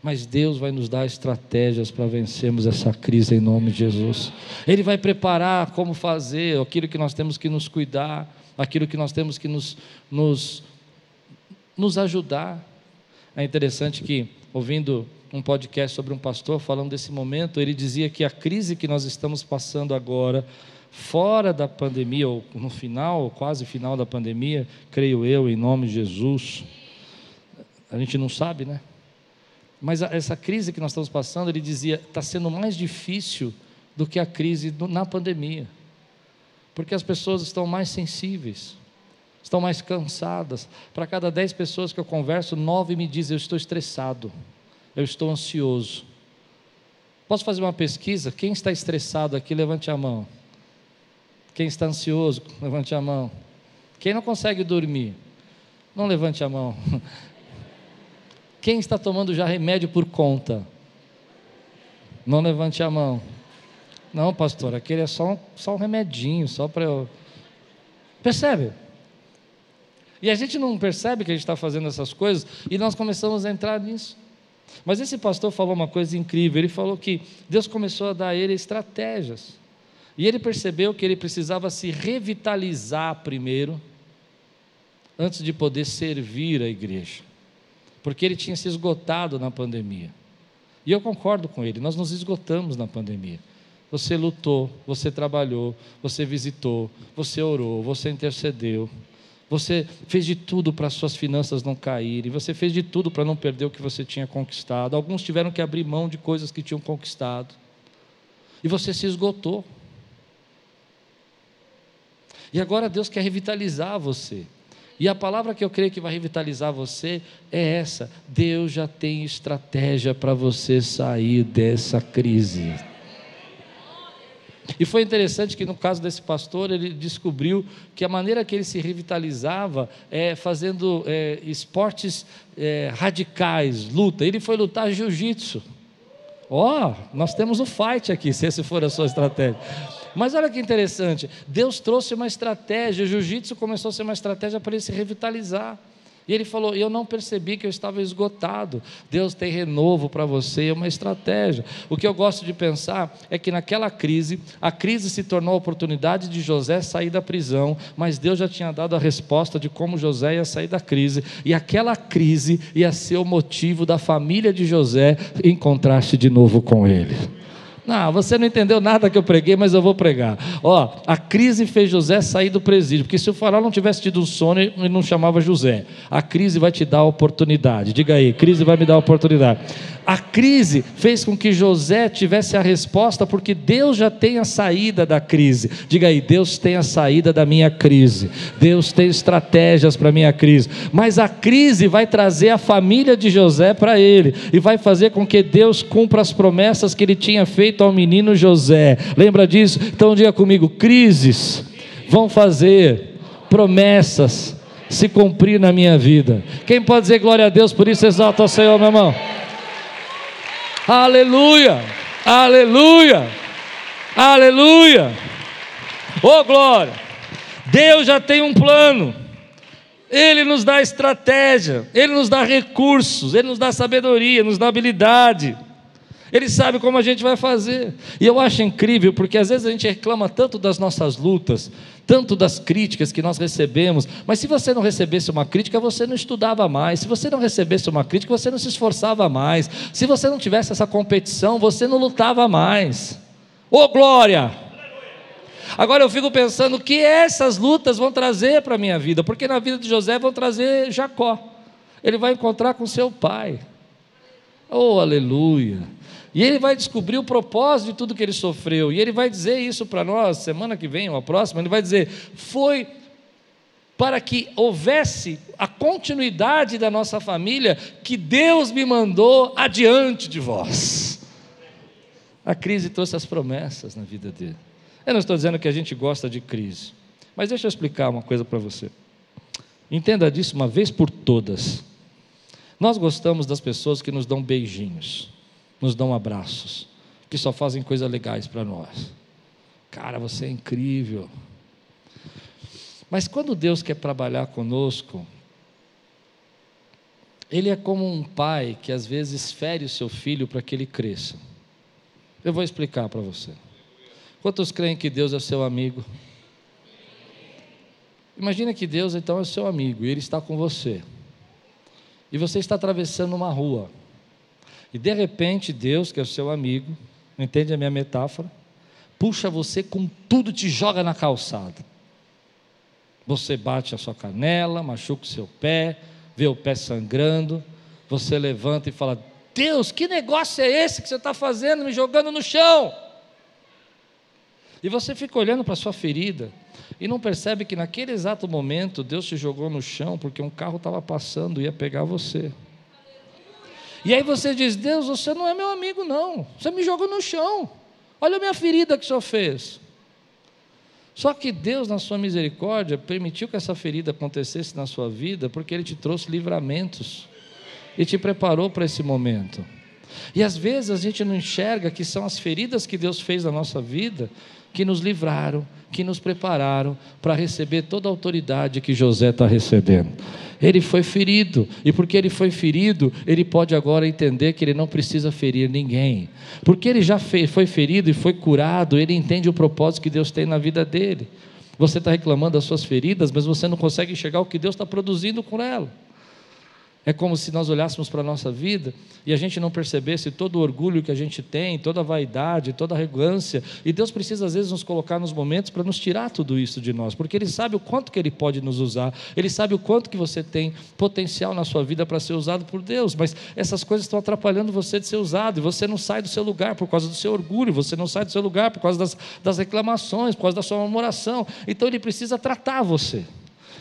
Mas Deus vai nos dar estratégias para vencermos essa crise em nome de Jesus. Ele vai preparar como fazer, aquilo que nós temos que nos cuidar, aquilo que nós temos que nos, nos, nos ajudar. É interessante que, ouvindo um podcast sobre um pastor falando desse momento, ele dizia que a crise que nós estamos passando agora, fora da pandemia, ou no final, ou quase final da pandemia, creio eu, em nome de Jesus, a gente não sabe, né? Mas essa crise que nós estamos passando, ele dizia, está sendo mais difícil do que a crise na pandemia, porque as pessoas estão mais sensíveis estão mais cansadas. Para cada dez pessoas que eu converso, nove me dizem: Eu estou estressado, eu estou ansioso. Posso fazer uma pesquisa? Quem está estressado aqui, levante a mão. Quem está ansioso, levante a mão. Quem não consegue dormir, não levante a mão. [LAUGHS] Quem está tomando já remédio por conta, não levante a mão. Não, pastor, aquele é só um, só um remedinho, só para eu. Percebe? E a gente não percebe que a gente está fazendo essas coisas e nós começamos a entrar nisso. Mas esse pastor falou uma coisa incrível: ele falou que Deus começou a dar a ele estratégias. E ele percebeu que ele precisava se revitalizar primeiro, antes de poder servir a igreja. Porque ele tinha se esgotado na pandemia. E eu concordo com ele, nós nos esgotamos na pandemia. Você lutou, você trabalhou, você visitou, você orou, você intercedeu. Você fez de tudo para suas finanças não caírem, você fez de tudo para não perder o que você tinha conquistado. Alguns tiveram que abrir mão de coisas que tinham conquistado. E você se esgotou. E agora Deus quer revitalizar você. E a palavra que eu creio que vai revitalizar você é essa: Deus já tem estratégia para você sair dessa crise. E foi interessante que no caso desse pastor, ele descobriu que a maneira que ele se revitalizava é fazendo é, esportes é, radicais, luta. Ele foi lutar jiu-jitsu. Ó, oh, nós temos o fight aqui, se essa for a sua estratégia. Mas olha que interessante, Deus trouxe uma estratégia, o jiu-jitsu começou a ser uma estratégia para ele se revitalizar. E ele falou: Eu não percebi que eu estava esgotado. Deus tem renovo para você, é uma estratégia. O que eu gosto de pensar é que naquela crise, a crise se tornou a oportunidade de José sair da prisão, mas Deus já tinha dado a resposta de como José ia sair da crise, e aquela crise ia ser o motivo da família de José encontrar-se de novo com ele. Não, você não entendeu nada que eu preguei, mas eu vou pregar. Ó, a crise fez José sair do presídio, porque se o faraó não tivesse tido um sono, ele não chamava José. A crise vai te dar a oportunidade. Diga aí, crise vai me dar a oportunidade. A crise fez com que José tivesse a resposta, porque Deus já tem a saída da crise. Diga aí, Deus tem a saída da minha crise. Deus tem estratégias para minha crise. Mas a crise vai trazer a família de José para ele e vai fazer com que Deus cumpra as promessas que ele tinha feito ao menino José. Lembra disso? Então diga comigo: crises vão fazer promessas se cumprir na minha vida. Quem pode dizer glória a Deus por isso? Exalta o Senhor, meu irmão. Aleluia, aleluia, aleluia. Oh glória! Deus já tem um plano. Ele nos dá estratégia, Ele nos dá recursos, Ele nos dá sabedoria, nos dá habilidade. Ele sabe como a gente vai fazer. E eu acho incrível, porque às vezes a gente reclama tanto das nossas lutas, tanto das críticas que nós recebemos, mas se você não recebesse uma crítica, você não estudava mais. Se você não recebesse uma crítica, você não se esforçava mais. Se você não tivesse essa competição, você não lutava mais. Ô oh, glória! Agora eu fico pensando o que essas lutas vão trazer para a minha vida, porque na vida de José vão trazer Jacó. Ele vai encontrar com seu pai. Oh, aleluia! E ele vai descobrir o propósito de tudo que ele sofreu. E ele vai dizer isso para nós, semana que vem ou a próxima. Ele vai dizer: foi para que houvesse a continuidade da nossa família que Deus me mandou adiante de vós. A crise trouxe as promessas na vida dele. Eu não estou dizendo que a gente gosta de crise, mas deixa eu explicar uma coisa para você. Entenda disso uma vez por todas. Nós gostamos das pessoas que nos dão beijinhos nos dão abraços, que só fazem coisas legais para nós. Cara, você é incrível. Mas quando Deus quer trabalhar conosco, Ele é como um pai que às vezes fere o seu filho para que ele cresça. Eu vou explicar para você. Quantos creem que Deus é seu amigo? Imagina que Deus então é seu amigo e Ele está com você. E você está atravessando uma rua. E de repente, Deus, que é o seu amigo, entende a minha metáfora? Puxa você com tudo, te joga na calçada. Você bate a sua canela, machuca o seu pé, vê o pé sangrando. Você levanta e fala: Deus, que negócio é esse que você está fazendo, me jogando no chão? E você fica olhando para a sua ferida e não percebe que naquele exato momento Deus te jogou no chão porque um carro estava passando e ia pegar você. E aí você diz: Deus, você não é meu amigo, não. Você me jogou no chão. Olha a minha ferida que o senhor fez. Só que Deus, na sua misericórdia, permitiu que essa ferida acontecesse na sua vida, porque Ele te trouxe livramentos e te preparou para esse momento. E às vezes a gente não enxerga que são as feridas que Deus fez na nossa vida que nos livraram, que nos prepararam para receber toda a autoridade que José está recebendo. Ele foi ferido, e porque ele foi ferido, ele pode agora entender que ele não precisa ferir ninguém. Porque ele já foi ferido e foi curado, ele entende o propósito que Deus tem na vida dele. Você está reclamando das suas feridas, mas você não consegue enxergar o que Deus está produzindo com ela. É como se nós olhássemos para a nossa vida e a gente não percebesse todo o orgulho que a gente tem, toda a vaidade, toda a arrogância. E Deus precisa, às vezes, nos colocar nos momentos para nos tirar tudo isso de nós, porque Ele sabe o quanto que Ele pode nos usar, Ele sabe o quanto que você tem potencial na sua vida para ser usado por Deus, mas essas coisas estão atrapalhando você de ser usado, e você não sai do seu lugar por causa do seu orgulho, você não sai do seu lugar por causa das, das reclamações, por causa da sua murmuração. Então Ele precisa tratar você.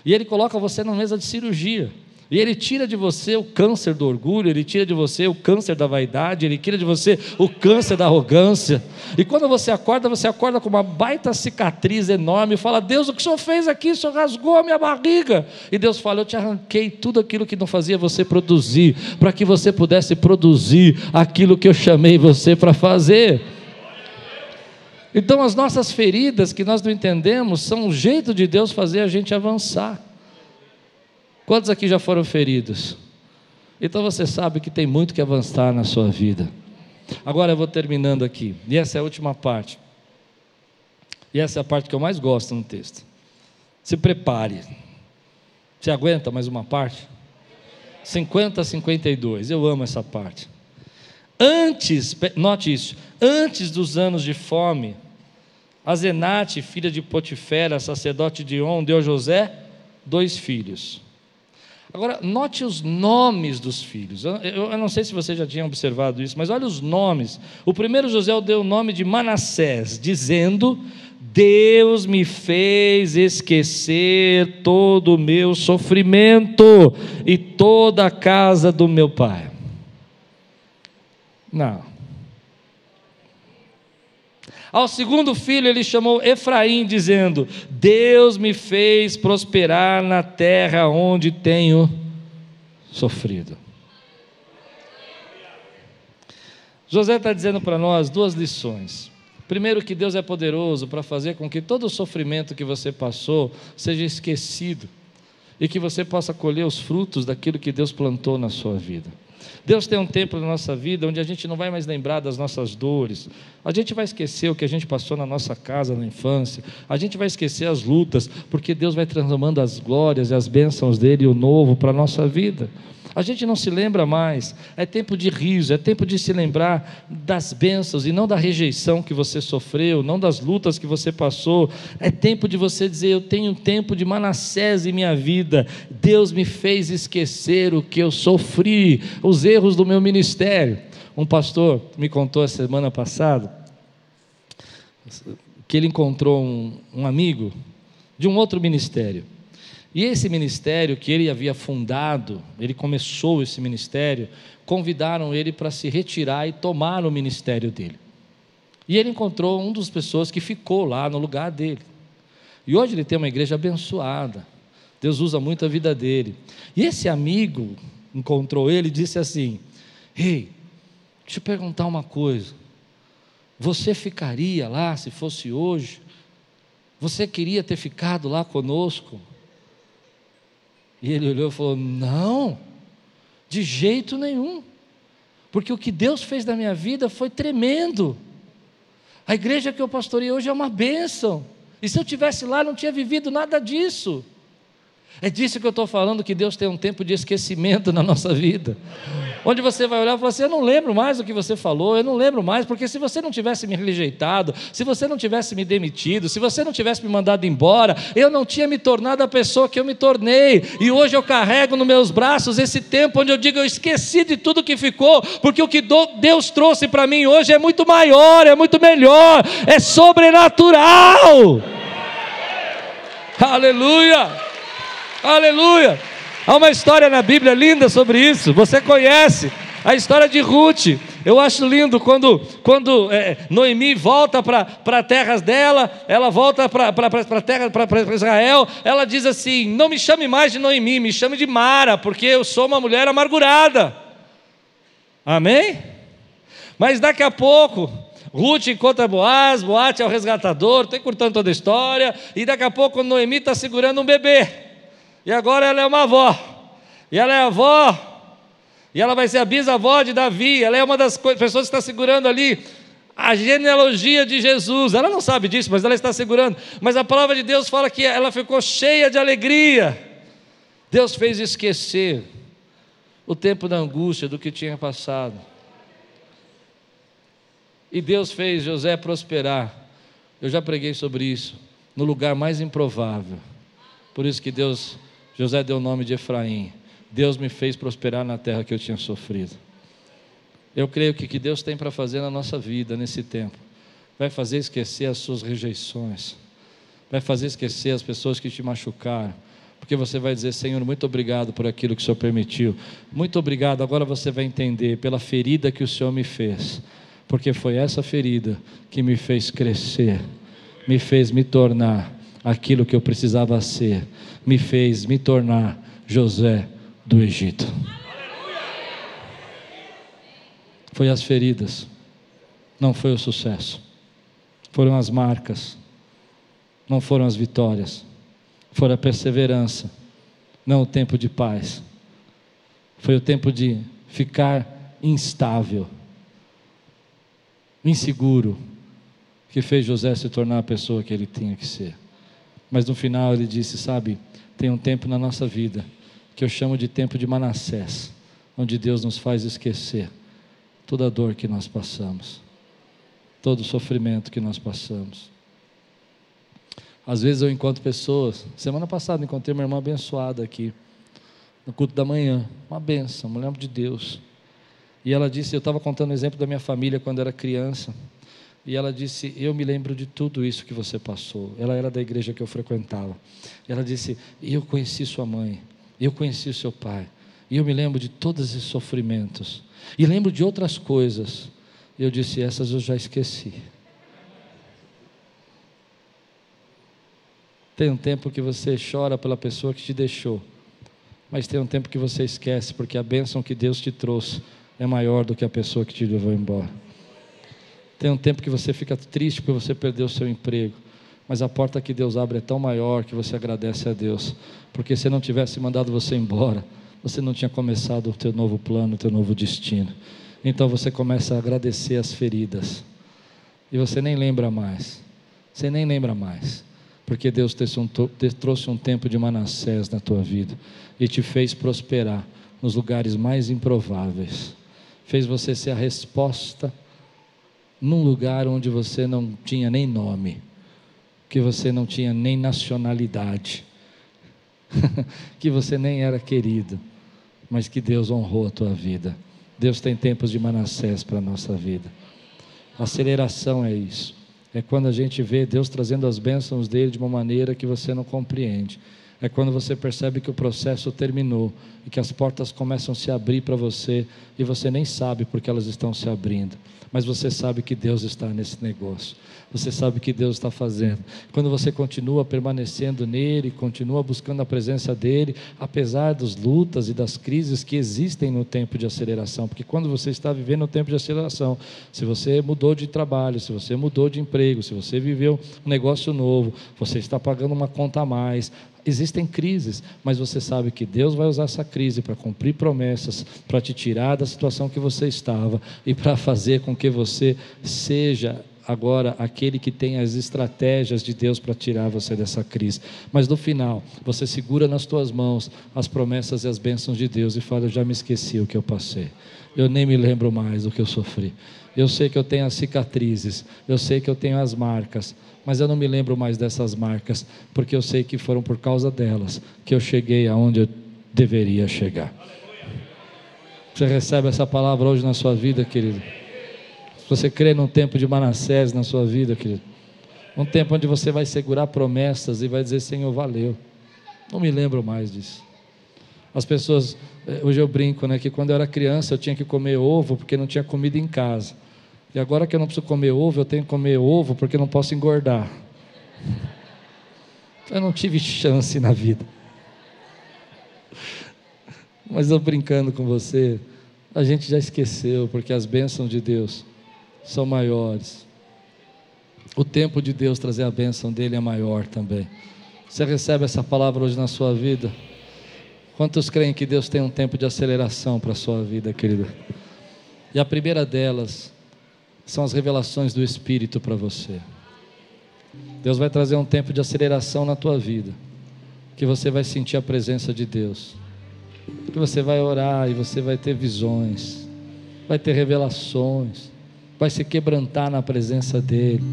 E Ele coloca você na mesa de cirurgia. E ele tira de você o câncer do orgulho, ele tira de você o câncer da vaidade, ele tira de você o câncer da arrogância. E quando você acorda, você acorda com uma baita cicatriz enorme e fala: Deus, o que o Senhor fez aqui? O Senhor rasgou a minha barriga. E Deus fala: Eu te arranquei tudo aquilo que não fazia você produzir, para que você pudesse produzir aquilo que eu chamei você para fazer. Então, as nossas feridas que nós não entendemos são um jeito de Deus fazer a gente avançar. Quantos aqui já foram feridos? Então você sabe que tem muito que avançar na sua vida. Agora eu vou terminando aqui, e essa é a última parte. E essa é a parte que eu mais gosto no texto. Se prepare. Você aguenta mais uma parte? 50 a 52, eu amo essa parte. Antes, note isso, antes dos anos de fome, a Zenate, filha de Potifera, sacerdote de On, deu a José dois filhos. Agora, note os nomes dos filhos. Eu, eu, não sei se você já tinha observado isso, mas olha os nomes. O primeiro José deu o nome de Manassés, dizendo: Deus me fez esquecer todo o meu sofrimento e toda a casa do meu pai. Não. Ao segundo filho ele chamou Efraim, dizendo: Deus me fez prosperar na terra onde tenho sofrido. José está dizendo para nós duas lições. Primeiro, que Deus é poderoso para fazer com que todo o sofrimento que você passou seja esquecido e que você possa colher os frutos daquilo que Deus plantou na sua vida. Deus tem um tempo na nossa vida onde a gente não vai mais lembrar das nossas dores, a gente vai esquecer o que a gente passou na nossa casa na infância, a gente vai esquecer as lutas, porque Deus vai transformando as glórias e as bênçãos dele, o novo, para a nossa vida. A gente não se lembra mais. É tempo de riso, é tempo de se lembrar das bênçãos e não da rejeição que você sofreu, não das lutas que você passou. É tempo de você dizer: Eu tenho tempo de Manassés em minha vida. Deus me fez esquecer o que eu sofri, os erros do meu ministério. Um pastor me contou a semana passada que ele encontrou um, um amigo de um outro ministério. E esse ministério que ele havia fundado, ele começou esse ministério, convidaram ele para se retirar e tomar o ministério dele. E ele encontrou um dos pessoas que ficou lá no lugar dele. E hoje ele tem uma igreja abençoada. Deus usa muito a vida dele. E esse amigo encontrou ele e disse assim: Ei, deixa eu perguntar uma coisa. Você ficaria lá se fosse hoje? Você queria ter ficado lá conosco? E ele olhou e falou: Não, de jeito nenhum, porque o que Deus fez na minha vida foi tremendo. A igreja que eu pastorei hoje é uma bênção, e se eu tivesse lá, não tinha vivido nada disso. É disso que eu estou falando, que Deus tem um tempo de esquecimento na nossa vida onde você vai olhar e falar assim: Eu não lembro mais o que você falou, eu não lembro mais, porque se você não tivesse me rejeitado, se você não tivesse me demitido, se você não tivesse me mandado embora, eu não tinha me tornado a pessoa que eu me tornei, e hoje eu carrego nos meus braços esse tempo onde eu digo: Eu esqueci de tudo que ficou, porque o que Deus trouxe para mim hoje é muito maior, é muito melhor, é sobrenatural. Aleluia! Aleluia! Há uma história na Bíblia linda sobre isso, você conhece a história de Ruth. Eu acho lindo quando, quando é, Noemi volta para terras dela, ela volta para terra, para Israel, ela diz assim: Não me chame mais de Noemi, me chame de Mara, porque eu sou uma mulher amargurada. Amém? Mas daqui a pouco, Ruth encontra Boaz, Boaz é o resgatador, estou encurtando toda a história, e daqui a pouco Noemi está segurando um bebê. E agora ela é uma avó. E ela é avó. E ela vai ser a bisavó de Davi. Ela é uma das pessoas que está segurando ali a genealogia de Jesus. Ela não sabe disso, mas ela está segurando. Mas a palavra de Deus fala que ela ficou cheia de alegria. Deus fez esquecer o tempo da angústia do que tinha passado. E Deus fez José prosperar. Eu já preguei sobre isso. No lugar mais improvável. Por isso que Deus José deu o nome de Efraim. Deus me fez prosperar na terra que eu tinha sofrido. Eu creio que o que Deus tem para fazer na nossa vida nesse tempo vai fazer esquecer as suas rejeições, vai fazer esquecer as pessoas que te machucaram, porque você vai dizer: Senhor, muito obrigado por aquilo que o Senhor permitiu, muito obrigado. Agora você vai entender pela ferida que o Senhor me fez, porque foi essa ferida que me fez crescer, me fez me tornar aquilo que eu precisava ser, me fez me tornar José do Egito. Foi as feridas, não foi o sucesso, foram as marcas, não foram as vitórias, foi a perseverança, não o tempo de paz, foi o tempo de ficar instável, inseguro, que fez José se tornar a pessoa que ele tinha que ser. Mas no final ele disse: Sabe, tem um tempo na nossa vida que eu chamo de tempo de Manassés, onde Deus nos faz esquecer toda a dor que nós passamos, todo o sofrimento que nós passamos. Às vezes eu encontro pessoas, semana passada encontrei uma irmã abençoada aqui, no culto da manhã, uma benção, mulher de Deus. E ela disse: Eu estava contando o exemplo da minha família quando era criança. E ela disse: Eu me lembro de tudo isso que você passou. Ela era da igreja que eu frequentava. Ela disse: Eu conheci sua mãe, eu conheci seu pai. E eu me lembro de todos esses sofrimentos. E lembro de outras coisas. Eu disse: Essas eu já esqueci. Tem um tempo que você chora pela pessoa que te deixou, mas tem um tempo que você esquece, porque a bênção que Deus te trouxe é maior do que a pessoa que te levou embora. Tem um tempo que você fica triste porque você perdeu o seu emprego, mas a porta que Deus abre é tão maior que você agradece a Deus, porque se não tivesse mandado você embora, você não tinha começado o teu novo plano, o teu novo destino. Então você começa a agradecer as feridas. E você nem lembra mais. Você nem lembra mais. Porque Deus trouxe um tempo de Manassés na tua vida e te fez prosperar nos lugares mais improváveis. Fez você ser a resposta num lugar onde você não tinha nem nome, que você não tinha nem nacionalidade, [LAUGHS] que você nem era querido mas que Deus honrou a tua vida. Deus tem tempos de Manassés para a nossa vida. Aceleração é isso. É quando a gente vê Deus trazendo as bênçãos dele de uma maneira que você não compreende. É quando você percebe que o processo terminou e que as portas começam a se abrir para você e você nem sabe porque elas estão se abrindo mas você sabe que Deus está nesse negócio. Você sabe que Deus está fazendo. Quando você continua permanecendo nele, continua buscando a presença dele, apesar das lutas e das crises que existem no tempo de aceleração, porque quando você está vivendo o tempo de aceleração, se você mudou de trabalho, se você mudou de emprego, se você viveu um negócio novo, você está pagando uma conta a mais, existem crises, mas você sabe que Deus vai usar essa crise para cumprir promessas, para te tirar da situação que você estava e para fazer com que você seja agora aquele que tem as estratégias de Deus para tirar você dessa crise. Mas no final, você segura nas tuas mãos as promessas e as bênçãos de Deus e fala: Eu já me esqueci o que eu passei, eu nem me lembro mais do que eu sofri. Eu sei que eu tenho as cicatrizes, eu sei que eu tenho as marcas, mas eu não me lembro mais dessas marcas, porque eu sei que foram por causa delas que eu cheguei aonde eu deveria chegar. Você recebe essa palavra hoje na sua vida, querido? Você crê num tempo de Manassés na sua vida, querido, um tempo onde você vai segurar promessas e vai dizer: Senhor, valeu. Não me lembro mais disso. As pessoas, eh, hoje eu brinco, né, que quando eu era criança eu tinha que comer ovo porque não tinha comida em casa. E agora que eu não preciso comer ovo, eu tenho que comer ovo porque não posso engordar. Eu não tive chance na vida. Mas eu brincando com você, a gente já esqueceu, porque as bênçãos de Deus são maiores. O tempo de Deus trazer a bênção dele é maior também. Você recebe essa palavra hoje na sua vida? Quantos creem que Deus tem um tempo de aceleração para a sua vida, querida? E a primeira delas são as revelações do Espírito para você. Deus vai trazer um tempo de aceleração na tua vida, que você vai sentir a presença de Deus, que você vai orar e você vai ter visões, vai ter revelações, vai se quebrantar na presença dEle.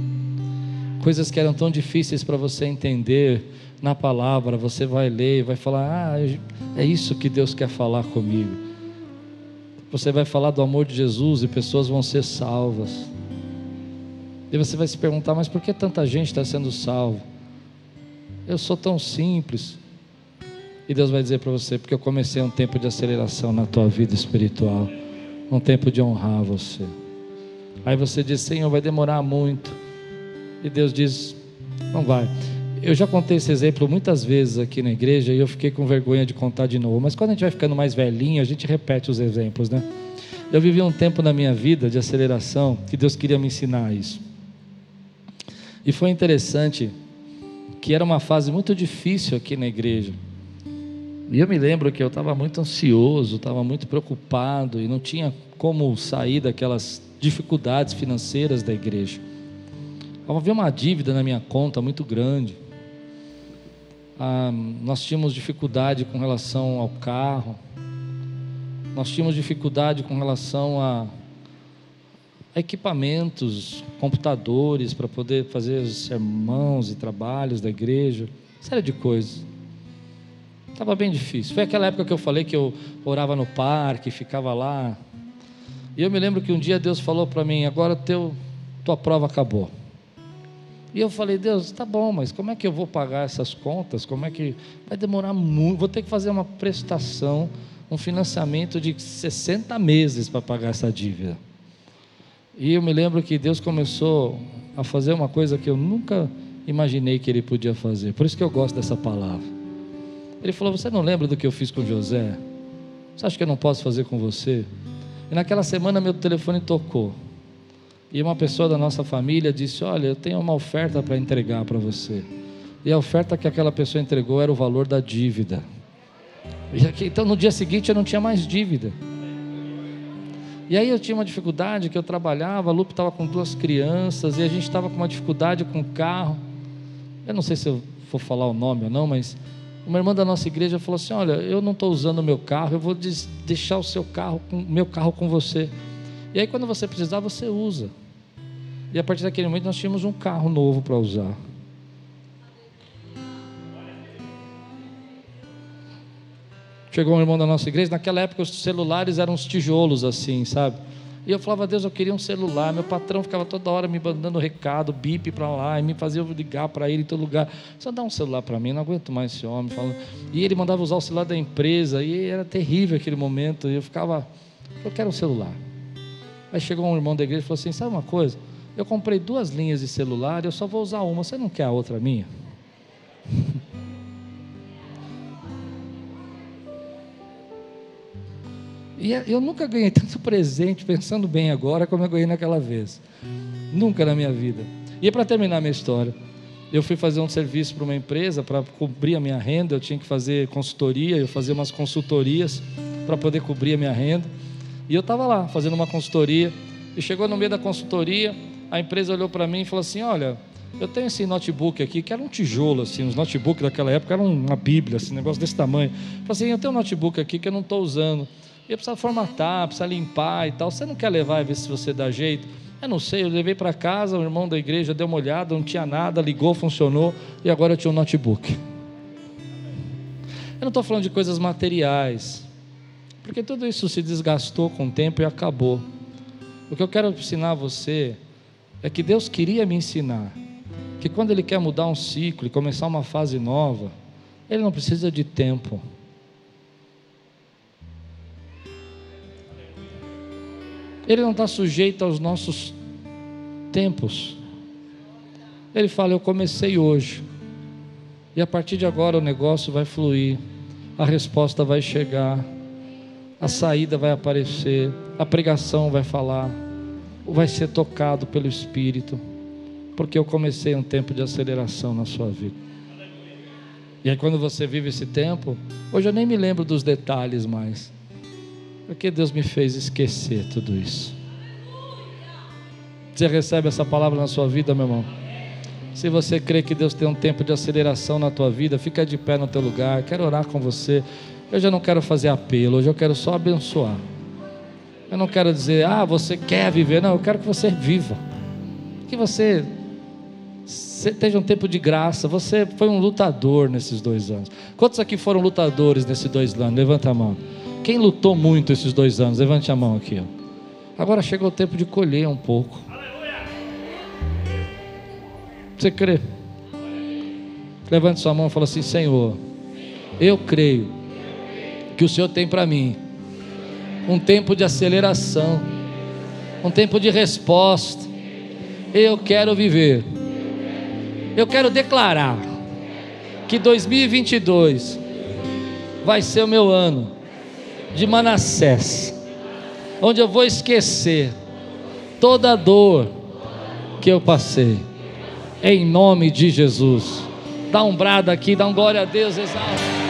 Coisas que eram tão difíceis para você entender na palavra, você vai ler e vai falar: Ah, é isso que Deus quer falar comigo. Você vai falar do amor de Jesus e pessoas vão ser salvas. E você vai se perguntar, mas por que tanta gente está sendo salva? Eu sou tão simples. E Deus vai dizer para você, porque eu comecei um tempo de aceleração na tua vida espiritual, um tempo de honrar você. Aí você diz, Senhor, vai demorar muito. E Deus diz, não vai. Eu já contei esse exemplo muitas vezes aqui na igreja e eu fiquei com vergonha de contar de novo. Mas quando a gente vai ficando mais velhinho, a gente repete os exemplos, né? Eu vivi um tempo na minha vida de aceleração que Deus queria me ensinar isso. E foi interessante que era uma fase muito difícil aqui na igreja. E eu me lembro que eu estava muito ansioso, estava muito preocupado e não tinha como sair daquelas dificuldades financeiras da igreja. Havia uma dívida na minha conta muito grande ah, nós tínhamos dificuldade com relação ao carro, nós tínhamos dificuldade com relação a, a equipamentos, computadores para poder fazer os sermãos e trabalhos da igreja, série de coisas. Estava bem difícil. Foi aquela época que eu falei que eu orava no parque, ficava lá. E eu me lembro que um dia Deus falou para mim: agora teu, tua prova acabou. E eu falei, Deus, tá bom, mas como é que eu vou pagar essas contas? Como é que. Vai demorar muito, vou ter que fazer uma prestação, um financiamento de 60 meses para pagar essa dívida. E eu me lembro que Deus começou a fazer uma coisa que eu nunca imaginei que ele podia fazer. Por isso que eu gosto dessa palavra. Ele falou: Você não lembra do que eu fiz com José? Você acha que eu não posso fazer com você? E naquela semana meu telefone tocou. E uma pessoa da nossa família disse: Olha, eu tenho uma oferta para entregar para você. E a oferta que aquela pessoa entregou era o valor da dívida. Aqui, então no dia seguinte eu não tinha mais dívida. E aí eu tinha uma dificuldade que eu trabalhava, a Lupe estava com duas crianças e a gente estava com uma dificuldade com o carro. Eu não sei se eu vou falar o nome ou não, mas uma irmã da nossa igreja falou assim: Olha, eu não estou usando o meu carro, eu vou deixar o seu carro, meu carro com você. E aí quando você precisar, você usa. E a partir daquele momento nós tínhamos um carro novo para usar. Chegou um irmão da nossa igreja, naquela época os celulares eram uns tijolos assim, sabe? E eu falava, Deus, eu queria um celular. Meu patrão ficava toda hora me mandando recado, bip para lá, e me fazia ligar para ele em todo lugar. Só dá um celular para mim, não aguento mais esse homem. Falando. E ele mandava usar o celular da empresa, e era terrível aquele momento. E eu ficava, eu quero um celular. Aí chegou um irmão da igreja e falou assim: Sabe uma coisa? Eu comprei duas linhas de celular, eu só vou usar uma. Você não quer a outra minha? E eu nunca ganhei [LAUGHS] tanto presente, pensando bem agora, como eu ganhei naquela vez. Nunca na minha vida. E para terminar minha história, eu fui fazer um serviço para uma empresa para cobrir a minha renda. Eu tinha que fazer consultoria, eu fazia umas consultorias para poder cobrir a minha renda. E eu estava lá fazendo uma consultoria. E chegou no meio da consultoria, a empresa olhou para mim e falou assim: Olha, eu tenho esse notebook aqui, que era um tijolo, assim, os notebooks daquela época eram uma bíblia, assim, um negócio desse tamanho. Falei assim: Eu tenho um notebook aqui que eu não estou usando. E precisa formatar, precisa limpar e tal. Você não quer levar e ver se você dá jeito? Eu não sei, eu levei para casa, o irmão da igreja deu uma olhada, não tinha nada, ligou, funcionou, e agora eu tinha um notebook. Eu não estou falando de coisas materiais, porque tudo isso se desgastou com o tempo e acabou. O que eu quero ensinar a você é que Deus queria me ensinar que quando Ele quer mudar um ciclo e começar uma fase nova, Ele não precisa de tempo. Ele não está sujeito aos nossos tempos. Ele fala: Eu comecei hoje, e a partir de agora o negócio vai fluir, a resposta vai chegar, a saída vai aparecer, a pregação vai falar vai ser tocado pelo Espírito, porque eu comecei um tempo de aceleração na sua vida. E aí, quando você vive esse tempo, hoje eu nem me lembro dos detalhes mais, porque Deus me fez esquecer tudo isso. Você recebe essa palavra na sua vida, meu irmão? Se você crê que Deus tem um tempo de aceleração na tua vida, fica de pé no teu lugar. Quero orar com você. Eu já não quero fazer apelo, hoje eu quero só abençoar. Eu não quero dizer, ah, você quer viver. Não, eu quero que você viva. Que você esteja um tempo de graça. Você foi um lutador nesses dois anos. Quantos aqui foram lutadores nesses dois anos? Levanta a mão. Quem lutou muito esses dois anos? Levante a mão aqui. Ó. Agora chegou o tempo de colher um pouco. Você crê? Levante sua mão e fala assim: Senhor, eu creio que o Senhor tem para mim um tempo de aceleração, um tempo de resposta. Eu quero viver, eu quero declarar que 2022 vai ser o meu ano de Manassés, onde eu vou esquecer toda a dor que eu passei, em nome de Jesus. Dá um brado aqui, dá um glória a Deus, exalta.